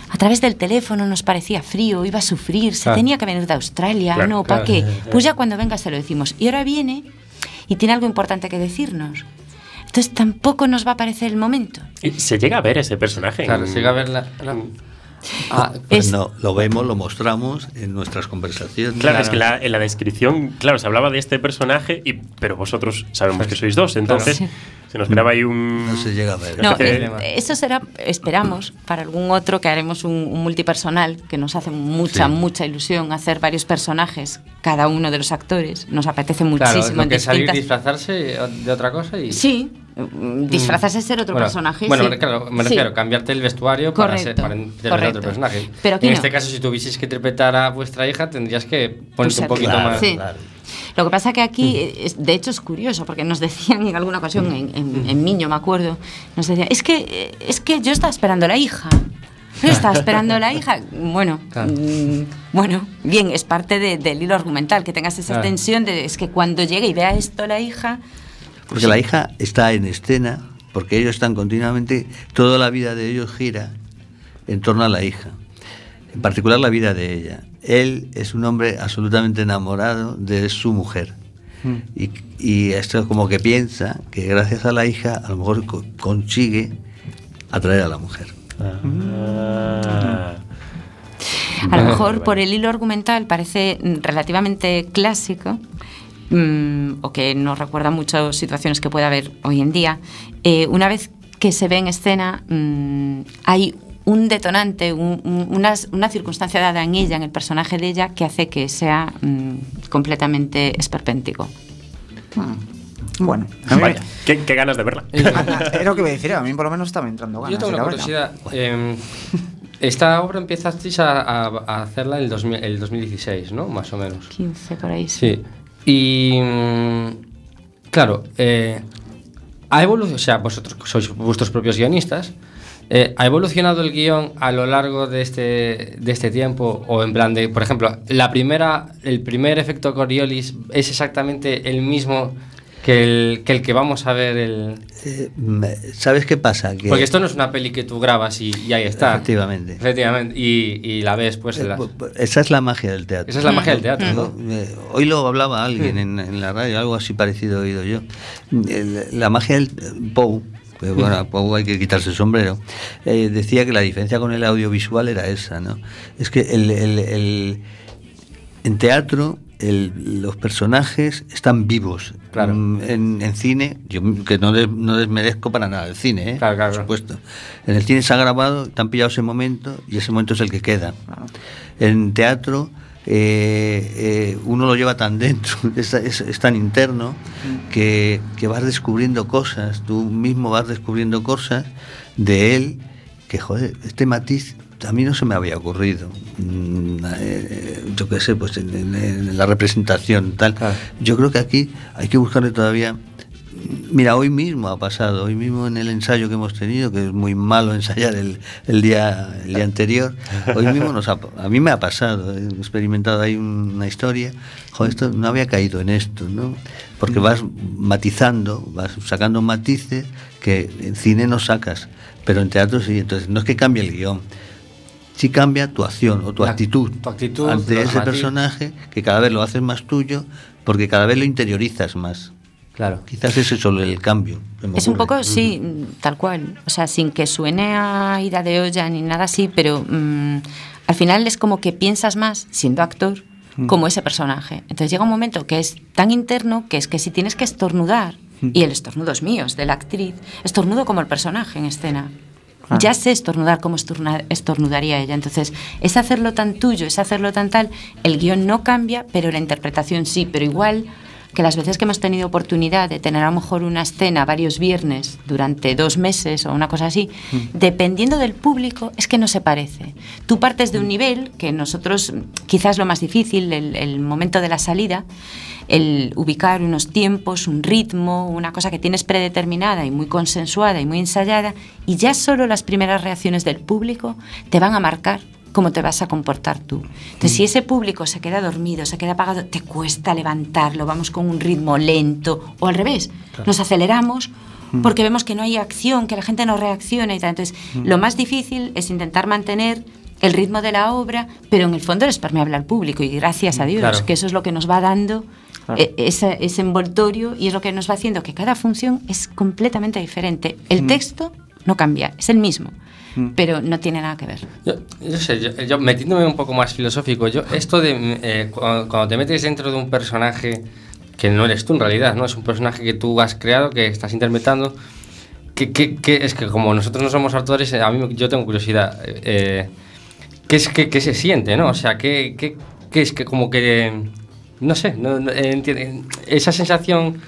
A través del teléfono nos parecía frío, iba a sufrir, se Claro. tenía que venir de Australia, Claro, no, ¿para claro. qué? Pues ya cuando venga se lo decimos. Y ahora viene y tiene algo importante que decirnos. Entonces tampoco nos va a parecer el momento. Se llega a ver ese personaje. Claro, en- se llega a ver la- la- Ah, Es- Cuando lo vemos, lo mostramos en nuestras conversaciones. Claro, es que la- en la descripción, claro, se hablaba de este personaje, y, pero vosotros sabemos que sois dos, entonces Sí. se nos creaba ahí un... No se llega a ver. No, eh, eso será, esperamos, para algún otro que haremos un, un multipersonal, que nos hace mucha, Sí. mucha ilusión hacer varios personajes, cada uno de los actores. Nos apetece claro, muchísimo lo en que es salir distintas- disfrazarse de otra cosa y... Sí, disfrazarse es ser otro Bueno, personaje. Bueno, sí. claro, me Sí. cambiarte el vestuario para, Correcto, ser, para interpretar correcto. otro personaje. Pero en no. este caso, si tuvieseis que interpretar a vuestra hija, tendrías que ponerte un ser- poquito Claro, más... Sí. claro. Lo que pasa que aquí, es- de hecho, es curioso, porque nos decían en alguna ocasión, en, en, en Miño, me acuerdo, nos decían, es que, eh, es que yo estaba esperando la hija. Yo estaba esperando la hija. Bueno, Claro. mm, bueno, bien, es parte de- del hilo argumental, que tengas esa Claro. tensión de, es que cuando llegue y vea esto la hija, Porque la hija está en escena, porque ellos están continuamente, toda la vida de ellos gira en torno a la hija, en particular la vida de ella. Él es un hombre absolutamente enamorado de su mujer. Y, y esto como que piensa que gracias a la hija a lo mejor co- consigue atraer a la mujer. Ah. A lo mejor por el hilo argumental parece mm, relativamente clásico mm, o que nos recuerda mucho situaciones que puede haber hoy en día. Eh, una vez que se ve en escena mm, hay un detonante, un- un- una, una circunstancia dada en ella, en el personaje de ella, que hace que sea mm, completamente esperpéntico. Bueno, a mí Vaya, qué, qué ganas de verla. era lo que iba a decir, a mí por lo menos estaba entrando ganas. Yo tengo una curiosidad. eh, esta obra empezasteis a, a- a hacerla en el, 2000 el 2016, ¿no? Más o menos. 15 por ahí. Sí. Y. mm, Claro, eh, ha evolucionado. O sea, vosotros sois vuestros propios guionistas. eh, ¿Ha evolucionado el guion a lo largo de este, de este tiempo? O en plan de, por ejemplo, la primera, el primer efecto Coriolis es exactamente el mismo que el que, el que vamos a ver el. Eh, ¿Sabes qué pasa? Que Porque esto no es una peli que tú grabas y, y ahí está. Efectivamente. Efectivamente. Y, y la ves, pues. Eh, la- bu- bu- Esa es la magia del teatro. Esa es la magia del teatro, ¿no? Hoy lo hablaba alguien en, en la radio, algo así parecido he oído yo. La magia del Pou, bueno, Pou hay que quitarse el sombrero, eh, decía que la diferencia con el audiovisual era esa, ¿no? Es que el, el- el- en teatro el- los personajes están vivos. Claro. Mm, En, en cine, yo que no, des- no desmerezco para nada el cine, ¿eh? Claro, claro, por supuesto. En el cine se ha grabado, te han pillado ese momento y ese momento es el que queda. En teatro eh, eh, uno lo lleva tan dentro, es, es- es tan interno, que, que vas descubriendo cosas, tú mismo vas descubriendo cosas de él, que joder, este matiz a mí no se me había ocurrido. Mm, eh, yo qué sé, pues en, en- en la representación tal. Yo creo que aquí hay que buscarle todavía Mira, hoy mismo ha pasado, hoy mismo en el ensayo que hemos tenido, que es muy malo ensayar el, el día, el día anterior, hoy mismo nos ha, a mí me ha pasado, he experimentado ahí una historia, joder, esto no había caído en esto, ¿no? Porque vas matizando, vas sacando matices que en cine no sacas, pero en teatro sí, entonces no es que cambie el guion, sí cambia tu acción o tu La- actitud, tu actitud, ante ese matiz- personaje que cada vez lo haces más tuyo porque cada vez lo interiorizas más. Claro. Quizás ese es solo el cambio. Es un poco, sí, tal cual. O sea, sin que suene a ida de olla ni nada así, pero mm, al final es como que piensas más, siendo actor, como ese personaje. Entonces llega un momento que es tan interno que es que si tienes que estornudar, y el estornudo es mío, es de la actriz, estornudo como el personaje en escena. Claro. Ya sé estornudar como estornudaría ella. Entonces, es hacerlo tan tuyo, es hacerlo tan tal. El guion no cambia, pero la interpretación sí. Pero igual que las veces que hemos tenido oportunidad de tener a lo mejor una escena varios viernes durante dos meses o una cosa así, dependiendo del público, es que no se parece. Tú partes de un nivel que nosotros, quizás lo más difícil, el, el momento de la salida, el ubicar unos tiempos, un ritmo, una cosa que tienes predeterminada y muy consensuada y muy ensayada, y ya solo las primeras reacciones del público te van a marcar cómo te vas a comportar tú. Entonces, si ese público se queda dormido, se queda apagado, te cuesta levantarlo, vamos con un ritmo lento, o al revés, nos aceleramos porque vemos que no hay acción, que la gente no reacciona y tal. Entonces, lo más difícil es intentar mantener el ritmo de la obra, pero en el fondo eres permeable al público y gracias a Dios, Claro. que eso es lo que nos va dando Claro. eh, ese, ese envoltorio y es lo que nos va haciendo que cada función es completamente diferente. El texto no cambia, es el mismo, pero no tiene nada que ver. Yo, yo sé, yo, yo metiéndome un poco más filosófico, yo esto de eh, cuando, cuando te metes dentro de un personaje que no eres tú en realidad, ¿no? Es un personaje que tú has creado, que estás interpretando, que, que- que es que como nosotros no somos actores, a mí yo tengo curiosidad, eh, ¿qué, es, qué, qué se siente, no? O sea, ¿qué, qué, qué es que como que, no sé, no, no, eh, esa sensación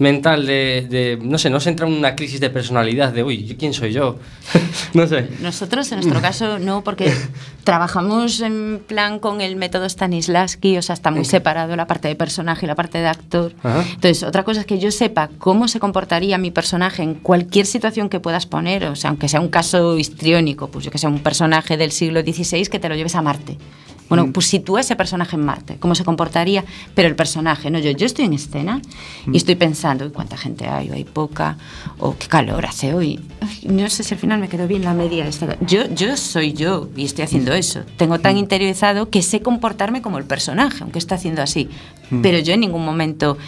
mental de, de, no sé, no se entra en una crisis de personalidad de, uy, ¿yo ¿quién soy yo? no sé. Nosotros, en nuestro caso, no, porque trabajamos en plan con el método Stanislavski, o sea, está muy separado la parte de personaje y la parte de actor. Ajá. Entonces, otra cosa es que yo sepa cómo se comportaría mi personaje en cualquier situación que puedas poner, o sea, aunque sea un caso histriónico, pues yo que sea un personaje del siglo XVI que te lo lleves a Marte. Bueno, pues sitúa ese personaje en Marte, cómo se comportaría, pero el personaje, no yo, yo estoy en escena y estoy pensando, "Uy, ¿cuánta gente hay? ¿O hay poca? ¿O qué calor hace hoy? Ay, no sé si al final me quedó bien la media esta. Yo, yo soy yo y estoy haciendo eso. Tengo tan interiorizado que sé comportarme como el personaje, aunque está haciendo así. Pero yo en ningún momento...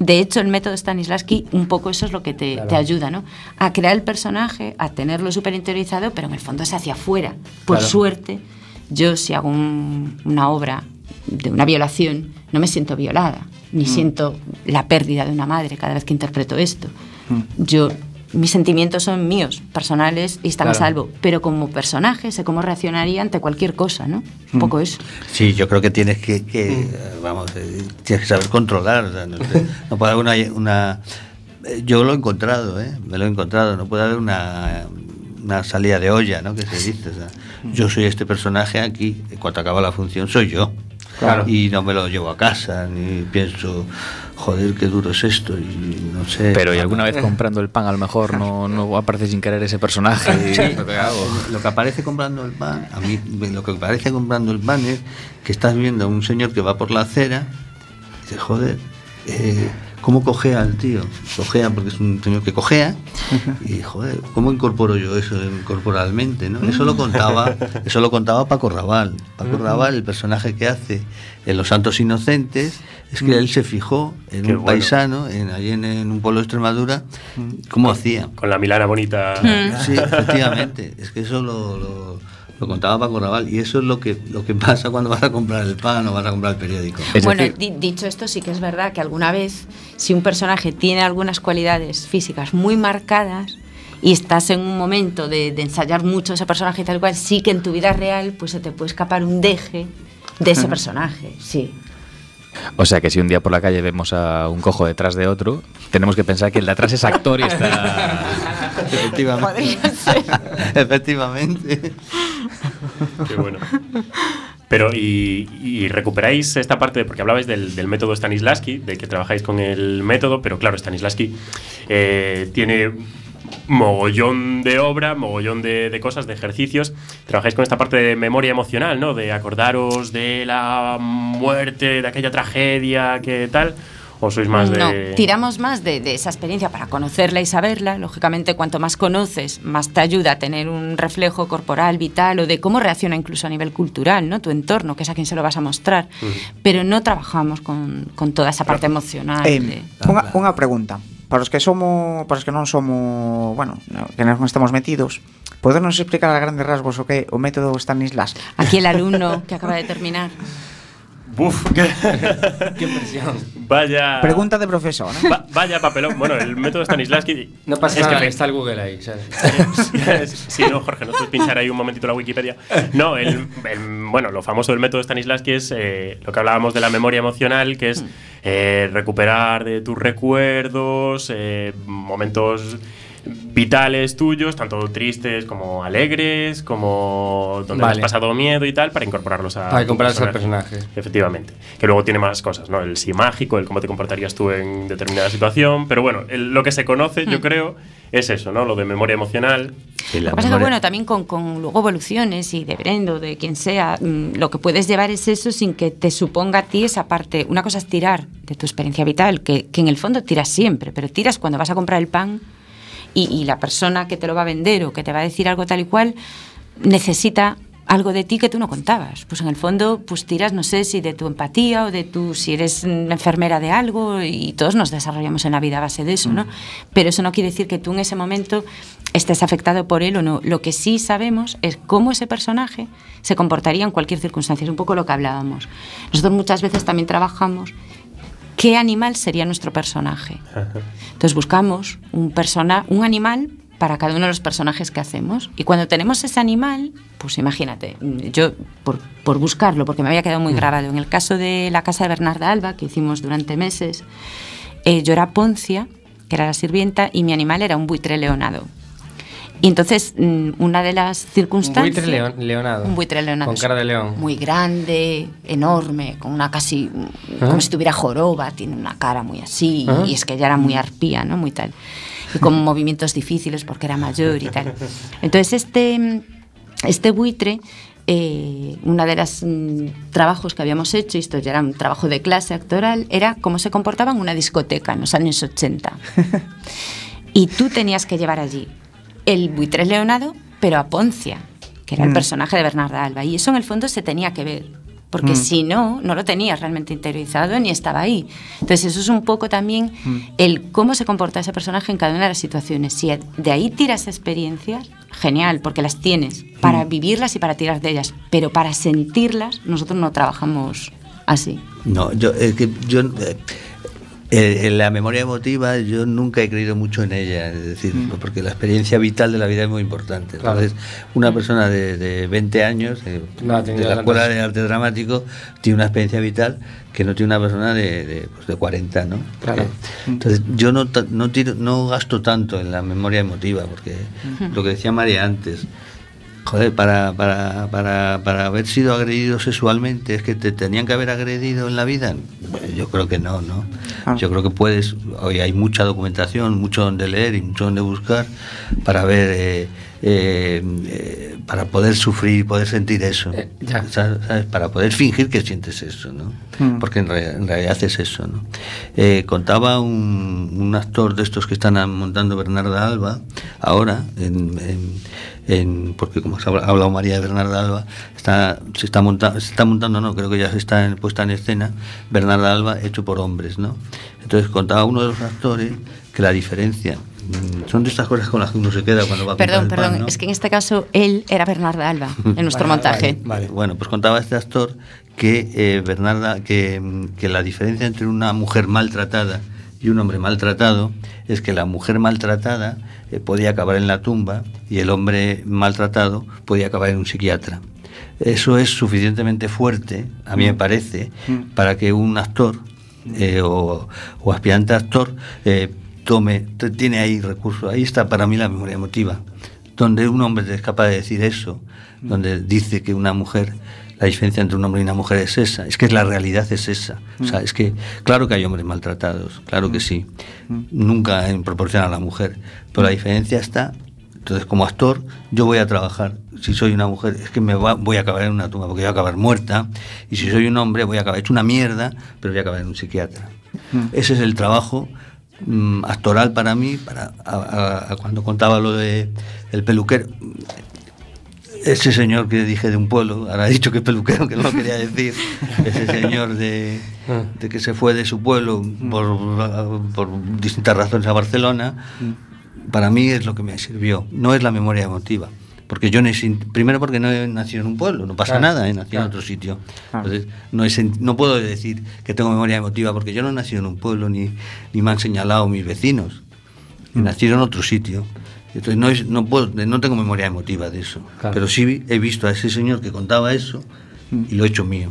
De hecho, el método Stanislavski, un poco eso es lo que te, te ayuda, ¿no? A crear el personaje, a tenerlo súper interiorizado, pero en el fondo es hacia afuera. Por Claro. suerte, yo si hago un- una obra de una violación, no me siento violada, ni siento la pérdida de una madre cada vez que interpreto esto. Yo, mis sentimientos son míos, personales, y están a salvo, pero como personaje sé cómo reaccionaría ante cualquier cosa, ¿no? Un poco eso. Sí, yo creo que tienes que, que, eh, vamos, eh, tienes que saber controlar. o sea, no, te- no puede haber una, una- eh, Yo lo he encontrado, ¿eh? Me lo he encontrado. No puede haber una, una salida de olla, ¿no? Que se dice. o sea, yo soy este personaje aquí, y cuando acaba la función soy yo. Claro. Y no me lo llevo a casa, ni pienso, joder, qué duro es esto, y no sé. Pero y alguna vez comprando el pan a lo mejor no, no aparece sin querer ese personaje. y Sí, lo que hago. Lo que aparece comprando el pan, a mí lo que aparece comprando el pan es que estás viendo a un señor que va por la acera y dices, joder, eh, ¿cómo cojea el tío? Cojea porque es un señor que cojea y joder, ¿cómo incorporo yo eso corporalmente? ¿no? Eso lo contaba, eso lo contaba Paco Raval. Paco Raval, el personaje que hace en Los Santos Inocentes, es que él se fijó en Qué un bueno. paisano, en, allí en, en un pueblo de Extremadura, cómo hacía. Con la Milana bonita. Sí, efectivamente. Es que eso lo, lo- lo contaba Paco Raval. Y eso es lo que, lo que pasa cuando vas a comprar el pan o vas a comprar el periódico. Es bueno, decir- di- dicho esto, sí que es verdad que alguna vez, si un personaje tiene algunas cualidades físicas muy marcadas y estás en un momento de, de ensayar mucho ese personaje y tal cual, sí que en tu vida real pues se te puede escapar un deje de ese personaje, sí. O sea que si un día por la calle vemos a un cojo detrás de otro, tenemos que pensar que el de atrás es actor y está. Efectivamente. Efectivamente. Qué bueno. Pero, y, recuperáis esta parte, porque hablabais del, del método Stanislavski, de que trabajáis con el método, pero claro, Stanislavski eh, tiene mogollón de obra, mogollón de, de cosas, de ejercicios. Trabajáis con esta parte de memoria emocional, ¿no? De acordaros de la muerte, de aquella tragedia, que tal. ¿O sois más de.? No, tiramos más de, de esa experiencia para conocerla y saberla. Lógicamente, cuanto más conoces, más te ayuda a tener un reflejo corporal, vital o de cómo reacciona incluso a nivel cultural, ¿no? Tu entorno, que es a quien se lo vas a mostrar. Pero no trabajamos con, con toda esa parte emocional. Eh, de- unha, unha pregunta. Para os que somos, para os que non somos, bueno, no, que non estamos metidos, podernos explicar a grandes rasgos o que o método Stanislavski? Aquí el alumno que acaba de terminar. Buf, qué, Qué presión. vaya. Pregunta de profesor, ¿eh? Va- vaya papelón. Bueno, el método Stanislavski. No pasa es nada, que que está el Google ahí. ¿sabes? sí, no, Jorge, no puedes pinchar ahí un momentito la Wikipedia. No, el, el- bueno, lo famoso del método Stanislavski es eh, lo que hablábamos de la memoria emocional, que es eh, recuperar de tus recuerdos, eh, momentos vitales tuyos, tanto tristes como alegres, como donde Vale. has pasado miedo y tal, para incorporarlos a Para incorporarlos al personaje. Efectivamente. Que luego tiene más cosas, ¿no? El sí mágico, el cómo te comportarías tú en determinada situación. Pero bueno, el- lo que se conoce, yo creo, es eso, ¿no? Lo de memoria emocional. Lo que pasa es que, bueno, también con, con luego evoluciones y de Brendo, de quien sea, mm, lo que puedes llevar es eso sin que te suponga a ti esa parte. Una cosa es tirar de tu experiencia vital, que, que en el fondo tiras siempre, pero tiras cuando vas a comprar el pan y, y la persona que te lo va a vender o que te va a decir algo tal y cual necesita algo de ti que tú no contabas. Pues en el fondo, pues tiras, no sé si de tu empatía o de tu, si eres mm, enfermera de algo y todos nos desarrollamos en la vida a base de eso, ¿no? Pero eso no quiere decir que tú en ese momento estés afectado por él o no. Lo que sí sabemos es cómo ese personaje se comportaría en cualquier circunstancia. Es un poco lo que hablábamos. Nosotros muchas veces también trabajamos qué animal sería nuestro personaje. Entonces buscamos un, persona, un animal para cada uno de los personajes que hacemos. Y cuando tenemos ese animal, pues imagínate, mm, yo por, por buscarlo, porque me había quedado muy grabado, en el caso de la casa de Bernarda Alba, que hicimos durante meses, eh, yo era Poncia, que era la sirvienta, y mi animal era un buitre leonado. Y entonces, mm, una de las Un circunstancias... buitre leon- leonado. Un buitre leonado. Con cara de león. Muy grande, enorme, con una casi. como si tuviera joroba, tiene una cara muy así. Ah. Y es que ella era muy arpía, ¿no? Muy tal. Y con movimientos difíciles porque era mayor y tal. Entonces, este, este buitre. Eh, una de los trabajos que habíamos hecho, y esto ya era un trabajo de clase actoral, era cómo se comportaba en una discoteca en los años 80. y tú tenías que llevar allí el buitre leonado, pero a Poncia, que era el Mm. personaje de Bernarda Alba. Y eso en el fondo se tenía que ver, porque Mm. si no, no lo tenías realmente interiorizado ni estaba ahí. Entonces eso es un poco también Mm. el cómo se comporta ese personaje en cada una de las situaciones. Si de ahí tiras experiencias, genial, porque las tienes para Mm. vivirlas y para tirar de ellas, pero para sentirlas nosotros no trabajamos así. No, yo, es que yo, eh, eh, en la memoria emotiva yo nunca he creído mucho en ella, es decir, porque la experiencia vital de la vida es muy importante. Claro. Entonces, una persona de, de 20 años eh, No de la escuela de arte dramático tiene una experiencia vital que no tiene una persona de, de, pues, de 40, ¿no? Claro. Entonces, yo no, no, tiro- no gasto tanto en la memoria emotiva, porque lo que decía María antes, joder, para, para, para, para haber sido agredido sexualmente, ¿es que te tenían que haber agredido en la vida? Bueno, yo creo que no, ¿no? Ah. Yo creo que puedes, hoy hay mucha documentación, mucho donde leer y mucho donde buscar para ver, eh, eh, eh, para poder sufrir y poder sentir eso. Eh, ya. ¿Sabes? ¿Sabes? Para poder fingir que sientes eso, ¿no? Mm. Porque en, re- en realidad es eso, ¿no? Contaba un, un actor de estos que están montando Bernarda Alba ahora, en, en- en- porque como ha hablado María de Bernarda Alba, está, se, está monta- se está montando, no, creo que ya se está puesta en escena, Bernarda Alba hecho por hombres, ¿no? Entonces contaba uno de los actores que la diferencia, son de estas cosas con las que uno se queda cuando va a comprar Perdón, el pan, perdón, ¿no? es que en este caso él era Bernarda Alba en nuestro Vale, montaje. vale, vale. Bueno, pues contaba este actor que eh, Bernarda, que, mm, que la diferencia entre una mujer maltratada y un hombre maltratado es que la mujer maltratada eh, podía acabar en la tumba y el hombre maltratado podía acabar en un psiquiatra. eso es suficientemente fuerte, a mí me parece, para que un actor eh, o, o aspirante a actor eh, tome, tiene ahí recursos. Ahí está para mí la memoria emotiva, donde un hombre es capaz de decir eso, donde dice que una mujer, la diferencia entre un hombre y una mujer es esa, es que la realidad es esa. O sea, es que, claro que hay hombres maltratados, claro que sí, nunca en proporción a la mujer, pero la diferencia está entonces, como actor, yo voy a trabajar. Si soy una mujer, es que me va- voy a acabar en una tumba, porque voy a acabar muerta. Y si soy un hombre, voy a acabar hecho una mierda, pero voy a acabar en un psiquiatra. Ese es el trabajo mm, actoral para mí. Para, a- a- a cuando contaba lo de el peluquero, ese señor que dije de un pueblo, ahora he dicho que es peluquero, que no lo quería decir, ese señor de, de que se fue de su pueblo por, por distintas razones a Barcelona, para mí es lo que me sirvió, no es la memoria emotiva. Porque yo necesito, primero porque no he nacido en un pueblo, no pasa Claro, nada, he nacido en otro sitio. Entonces, no, he no puedo decir que tengo memoria emotiva porque yo no he nacido en un pueblo ni, ni me han señalado mis vecinos. He nacido en otro sitio. Entonces no, es- no, puedo, no tengo memoria emotiva de eso. Claro. Pero sí he visto a ese señor que contaba eso y lo he hecho mío.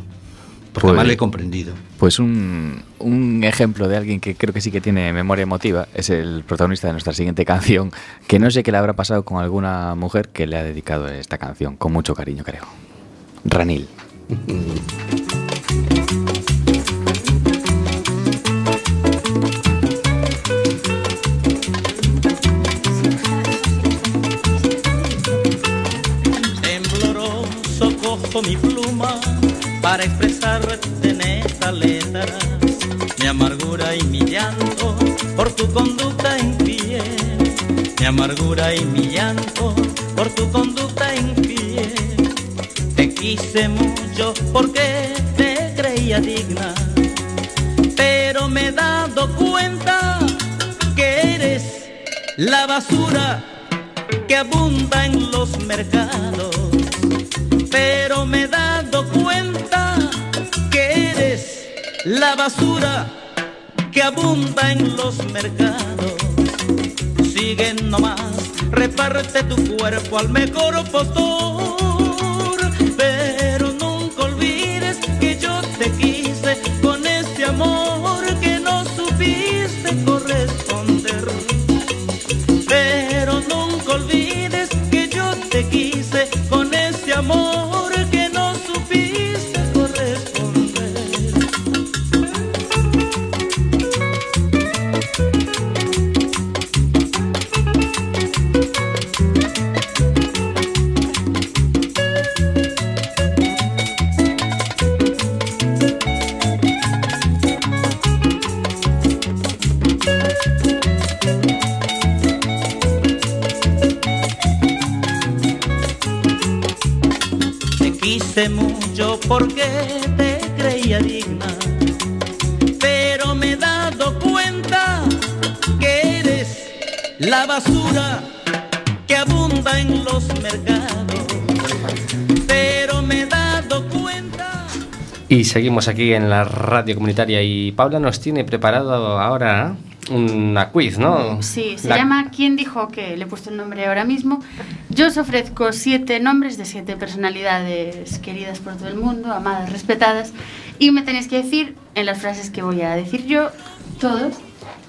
Porque Pues- le he comprendido. Pues un, un ejemplo de alguien que creo que sí que tiene memoria emotiva es el protagonista de nuestra siguiente canción, que no sé qué le habrá pasado con alguna mujer que le ha dedicado esta canción, con mucho cariño creo. Ranil. Tembloroso cojo mi para expresarte en esta letra mi amargura y mi llanto por tu conducta infiel. Mi amargura y mi llanto por tu conducta infiel. Te quise mucho porque te creía digna, pero me he dado cuenta que eres la basura que abunda en los mercados. Pero me he dado la basura que abunda en los mercados. Sigue nomás, reparte tu cuerpo al mejor postor. Seguimos aquí en la radio comunitaria y Paula nos tiene preparado ahora una quiz, ¿no? Sí, se La- llama ¿Quién dijo que? Le he puesto el nombre ahora mismo. Yo os ofrezco siete nombres de siete personalidades queridas por todo el mundo, amadas, respetadas, y me tenéis que decir en las frases que voy a decir yo, todos,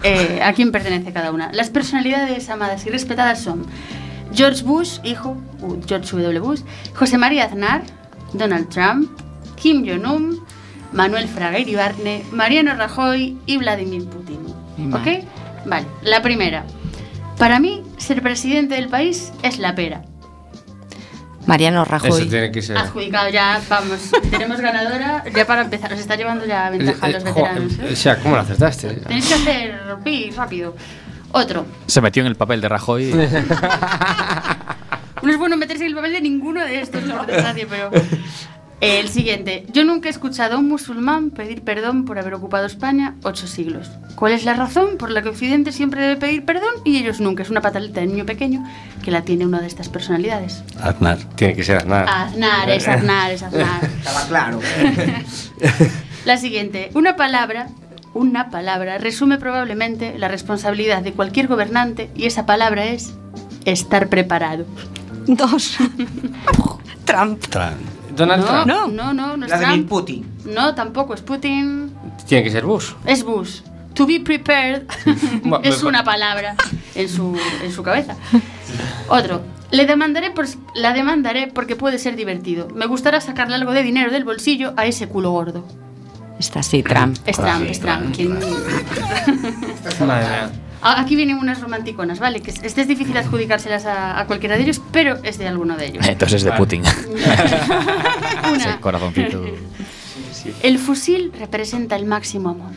eh, a quién pertenece cada una. Las personalidades amadas y respetadas son George Bush, hijo, uh, George W. Bush, José María Aznar, Donald Trump, Kim Jong-un, Manuel Fraga Iribarne, Mariano Rajoy y Vladimir Putin. ¿Ok? Vale, la primera. Para mí, ser presidente del país es la pera. Mariano Eso Rajoy. tiene que ser. Adjudicado ya, vamos, tenemos ganadora. Ya para empezar, os está llevando ya ventaja a Eh, los eh, jo, veteranos. eh, ¿eh? O sea, ¿cómo lo acertaste? Tenéis que hacer pi, rápido. Otro. Se metió en el papel de Rajoy. No es bueno meterse en el papel de ninguno de estos, por desgracia, pero. El siguiente. Yo nunca he escuchado a un musulmán pedir perdón por haber ocupado España ocho siglos. ¿Cuál es la razón por la que Occidente siempre debe pedir perdón y ellos nunca? Es una pataleta de niño pequeño que la tiene una de estas personalidades. Aznar. Tiene que ser Aznar. Aznar, es Aznar, es Aznar. Estaba claro. La siguiente. Una palabra, una palabra resume probablemente la responsabilidad de cualquier gobernante y esa palabra es estar preparado. Dos. Trump. Trump. Donald no, Trump. No, no, no, no es La de Trump. Putin. No, tampoco es Putin. Tiene que ser Bush. Es Bush. To be prepared es una palabra en su, en su cabeza. Otro. Le demandaré por, la demandaré porque puede ser divertido. Me gustará sacarle algo de dinero del bolsillo a ese culo gordo. Está así, Trump. Es Trump, es Trump. ¿Quién- Madre mía. A- Aquí vienen unas romanticonas, ¿vale? Que es- este es difícil adjudicárselas a, a cualquiera de ellos, pero es de alguno de ellos. Entonces es de Putin. Una. Ese corazoncito. El fusil representa el máximo amor.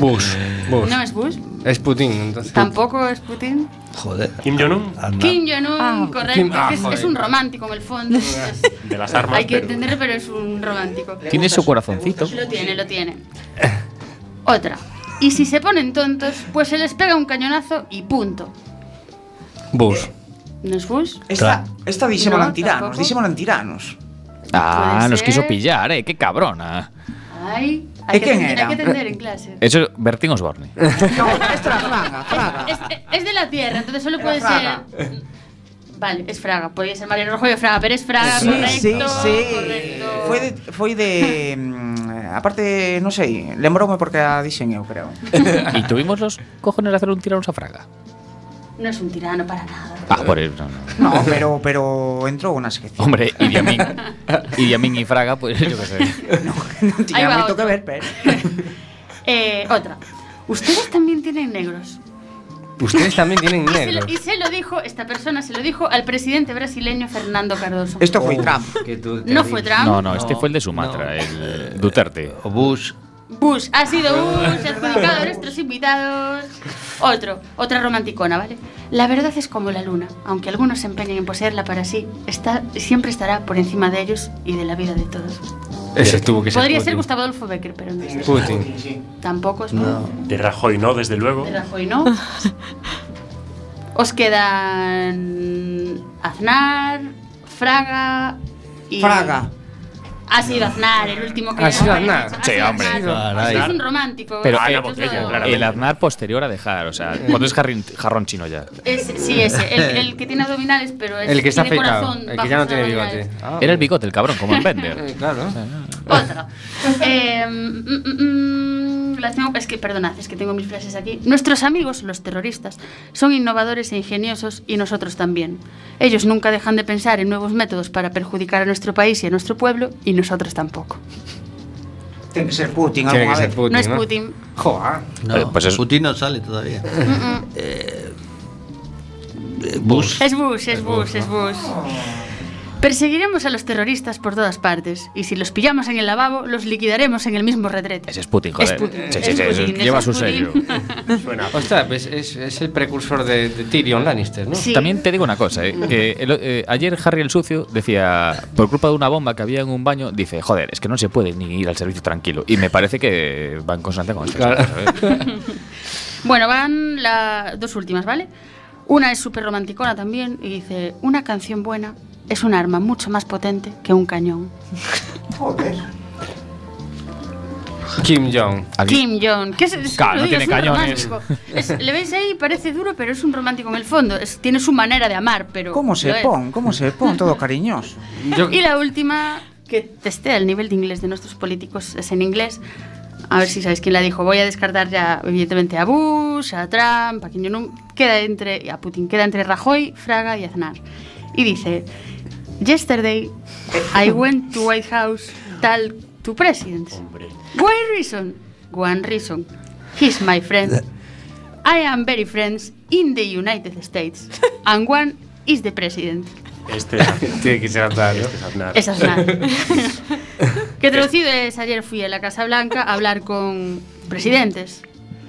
Bush. Bush. ¿No es Bush? Es Putin, entonces. Tampoco es Putin. Joder. Kim Jong-un, Kim Jong-un, Ah, correcto. Kim- ah, es, es un romántico en el fondo. es- de las armas. hay que entenderlo, pero es un romántico. Tiene su corazoncito. Lo tiene, lo tiene. Otra. Y si se ponen tontos, pues se les pega un cañonazo y punto. Bush. ¿No es Bush? Esta, esta dísemo No, en tiranos. Ah, nos ser. quiso pillar, eh. Qué cabrona. Ay, ¿Y hay que, quién atender, hay era? que atender en clase. Eso es Bertín Osborne. No, esta era Fraga, Fraga. Es, es de la tierra, entonces solo Era puede Fraga. ser. Vale, es Fraga. Podría ser Mariano Rojo de Fraga, pero es Fraga, Sí, correcto. sí, sí. correcto. De, foi de mm, aparte, non sei, lembroume porque a dixen eu, creo. y tuvimos los cojones de hacer un tiranos a Fraga. No es un tirano para nada. Ah, por eso. No, no. No, pero pero entrou unha sección. Hombre. Idi Amin y Fraga, pues yo qué sé. tiña va moito otro. que ver, pero Eh, otra. Ustedes también tienen negros. Ustedes también tienen Y se, lo, negros. y se lo dijo, esta persona se lo dijo al presidente brasileño Fernando Cardoso. Esto foi Oh, Trump. que tú- No fue Trump. No, no, este fue el de Sumatra, el Duterte. O Bush. Bush, ha sido Bush, adjudicado a nuestros invitados. Otro, otra romanticona, ¿vale? La verdad es como la luna, aunque algunos se empeñen en poseerla para sí, está, siempre estará por encima de ellos y de la vida de todos. Ese tuvo que ser Podría Putin. ser Gustavo Adolfo Becker, pero no es. Putin. Tampoco es No. De Rajoy no, desde luego. de Rajoy, ¿no? Os quedan Aznar, Fraga y... Fraga. Ha sido Aznar, el último que... Ha sido Aznar. Sí, hombre. Es un romántico. Pero la Eso botella, lo- el Aznar posterior a dejar, o sea, cuando es jarrón chino ya. Es- sí, ese, el, el que tiene abdominales, pero es, El que está tiene corazón El que ya no tiene bigote. Ah. Era el bigote, el cabrón, como en Bender. Eh, claro. Otra. Eh, mm, mm, mm, las tengo- es que, perdonad, es que tengo mis frases aquí. Nuestros amigos, los terroristas, son innovadores e ingeniosos y nosotros también. Ellos nunca dejan de pensar en nuevos métodos para perjudicar a nuestro país y a nuestro pueblo y nosotros tampoco. Ten que ser Putin Tiene que ser. Putin. no es Putin. Joder. No, pues es- Putin no sale todavía. Eh, eh, Bush. Es Bush, es Bush, es Bush. Perseguiremos a los terroristas por todas partes y si los pillamos en el lavabo, los liquidaremos en el mismo retrete. Ese es Putin, joder. Es Putin, Sí, sí, sí, Putin, lleva su sello. Suena. Ostras, pues es, es el precursor de, de Tyrion Lannister, ¿no? Sí. También te digo una cosa, eh, que el- eh, ayer Harry el Sucio decía, por culpa de una bomba que había en un baño, dice, joder, es que no se puede ni ir al servicio tranquilo. Y me parece que va en constante con esto. Claro. Bueno, van las dos últimas, ¿vale? Una es súper romanticona también y dice, una canción buena es un arma mucho más potente que un cañón. Joder. Kim Jong. Kim Jong, que es, es- Claro, no digo, tiene es cañones. Es- le veis ahí, parece duro, pero es un romántico en el fondo. Es- tiene su manera de amar, pero... Como lo se es. pon, como se pon, todo cariñoso. Yo, Y la última, que testea el nivel de inglés de nuestros políticos, es en inglés. A ver si sabéis quién la dijo. Voy a descartar ya, evidentemente, a Bush, a Trump, a Kim Jong-un. Queda entre, a Putin. Queda entre Rajoy, Fraga y Aznar. Y dice, Yesterday, I went to White House, tal to president. Hombre. Why reason? One reason. He's my friend. I am very friends in the United States. And one is the president. Este es tiene que ser Aznar, ¿no? Este es Aznar. Es Aznar. que traducido es ayer fui a la Casa Blanca a hablar con presidentes.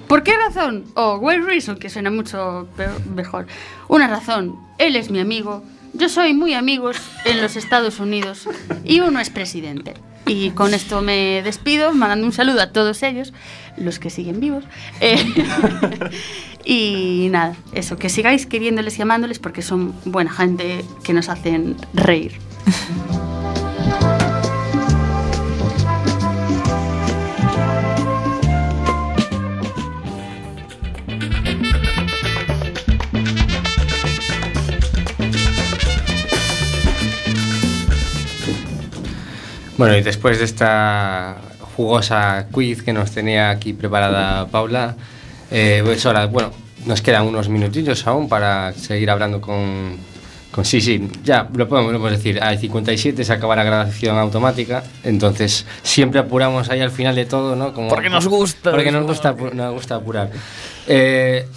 ¿Por qué razón? O oh, why reason, que suena mucho peor- mejor. Una razón. Él es mi amigo. Yo soy muy amigos en los Estados Unidos y uno es presidente. Y con esto me despido, mandando un saludo a todos ellos, los que siguen vivos. Eh, y nada, eso, que sigáis queriéndoles y amándoles porque son buena gente que nos hacen reír. Bueno, y después de esta jugosa quiz que nos tenía aquí preparada Paula, eh, pues ahora, bueno, nos quedan unos minutillos aún para seguir hablando con, con sí, sí, ya lo podemos, lo podemos decir, al 57 se acaba la grabación automática, entonces siempre apuramos ahí al final de todo, ¿no? Como, Porque nos gusta. Porque nos gusta, nos gusta apurar. Eh,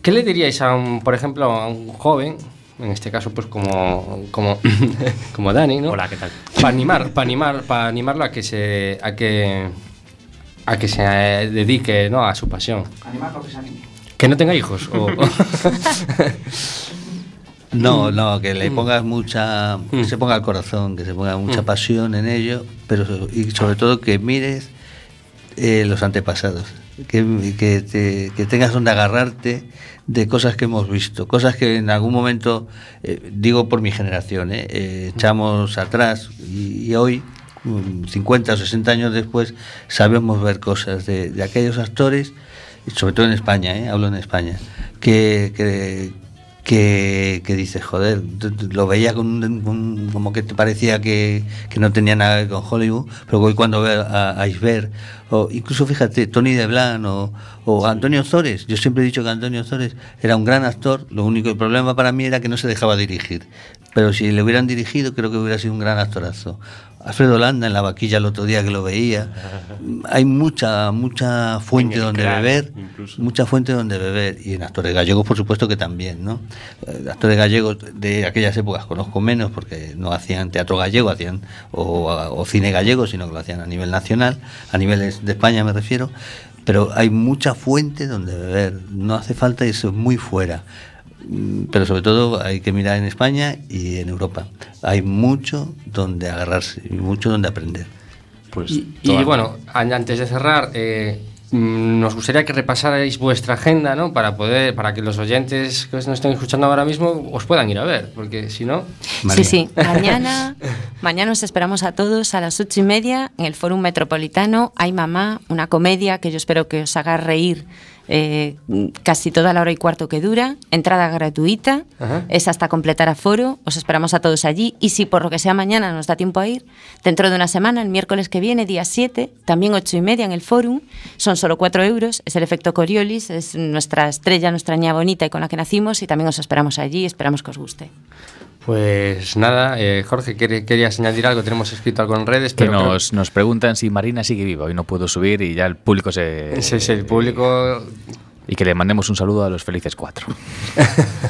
¿Qué le diríais a un, por ejemplo, a un joven, en este caso, pues como, como, como Dani, ¿no? Hola, ¿qué tal? Para animar, para animar, para animarlo a que se, a que, a que se eh, dedique, ¿no? A su pasión. Animar porque se anime. Que no tenga hijos. o- No, no, que le pongas mucha, que se ponga al corazón, que se ponga mucha Mm. pasión en ello, pero y sobre todo que mires eh, los antepasados, que, que, te- que tengas donde agarrarte de cosas que hemos visto, cosas que en algún momento, eh, digo por mi generación, eh, eh, echamos atrás y, hoy, mm, 50 o 60 años después, sabemos ver cosas de, de aquellos actores, sobre todo en España, eh, hablo en España, que, que, que dices, joder, lo veía con un- como que te parecía que, que no tenía nada que ver con Hollywood, pero hoy cuando veo a, a o incluso fíjate, Tony DeBlan o, o Antonio Zores, yo siempre he dicho que Antonio Zores era un gran actor, lo único el problema para mí era que no se dejaba dirigir, pero si le hubieran dirigido creo que hubiera sido un gran actorazo. Alfredo Landa en la vaquilla el otro día que lo veía. Hay mucha, mucha fuente donde beber, incluso. mucha fuente donde beber. Y en actores gallegos, por supuesto que también, ¿no? Eh, actores gallegos de aquellas épocas conozco menos porque no hacían teatro gallego, hacían o, o cine gallego, sino que lo hacían a nivel nacional, a niveles de España me refiero. Pero hay mucha fuente donde beber. No hace falta irse muy fuera. Mm, Pero sobre todo hay que mirar en España y en Europa. Hay mucho donde agarrarse y mucho donde aprender. Pues Y, y bueno, an- antes de cerrar, eh, mm, nos gustaría que repasarais vuestra agenda, ¿no? Para poder, para que los oyentes que nos estén escuchando ahora mismo os puedan ir a ver, porque si no, Sí, sí. Mañana, mañana os esperamos a todos a las ocho y media en el Fórum Metropolitano. Hay Mamá, una comedia que yo espero que os haga reír eh, casi toda la hora y cuarto que dura. Entrada gratuita. Ajá. Es hasta completar aforo. Os esperamos a todos allí. Y si por lo que sea mañana nos da tiempo a ir, dentro de una semana, el miércoles que viene, día 7, también ocho y media en el Fórum. Son solo cuatro euros. Es el efecto Coriolis. Es nuestra estrella, nuestra niña bonita y con la que nacimos. Y también os esperamos allí. Esperamos que os guste. Pues nada, eh, Jorge, ¿quer- querías añadir algo, tenemos escrito algo en redes, Que pero creo- nos, nos preguntan si Marina sigue viva. Hoy no puedo subir y ya el público se. ese es el público Y que le mandemos un saludo a los felices cuatro.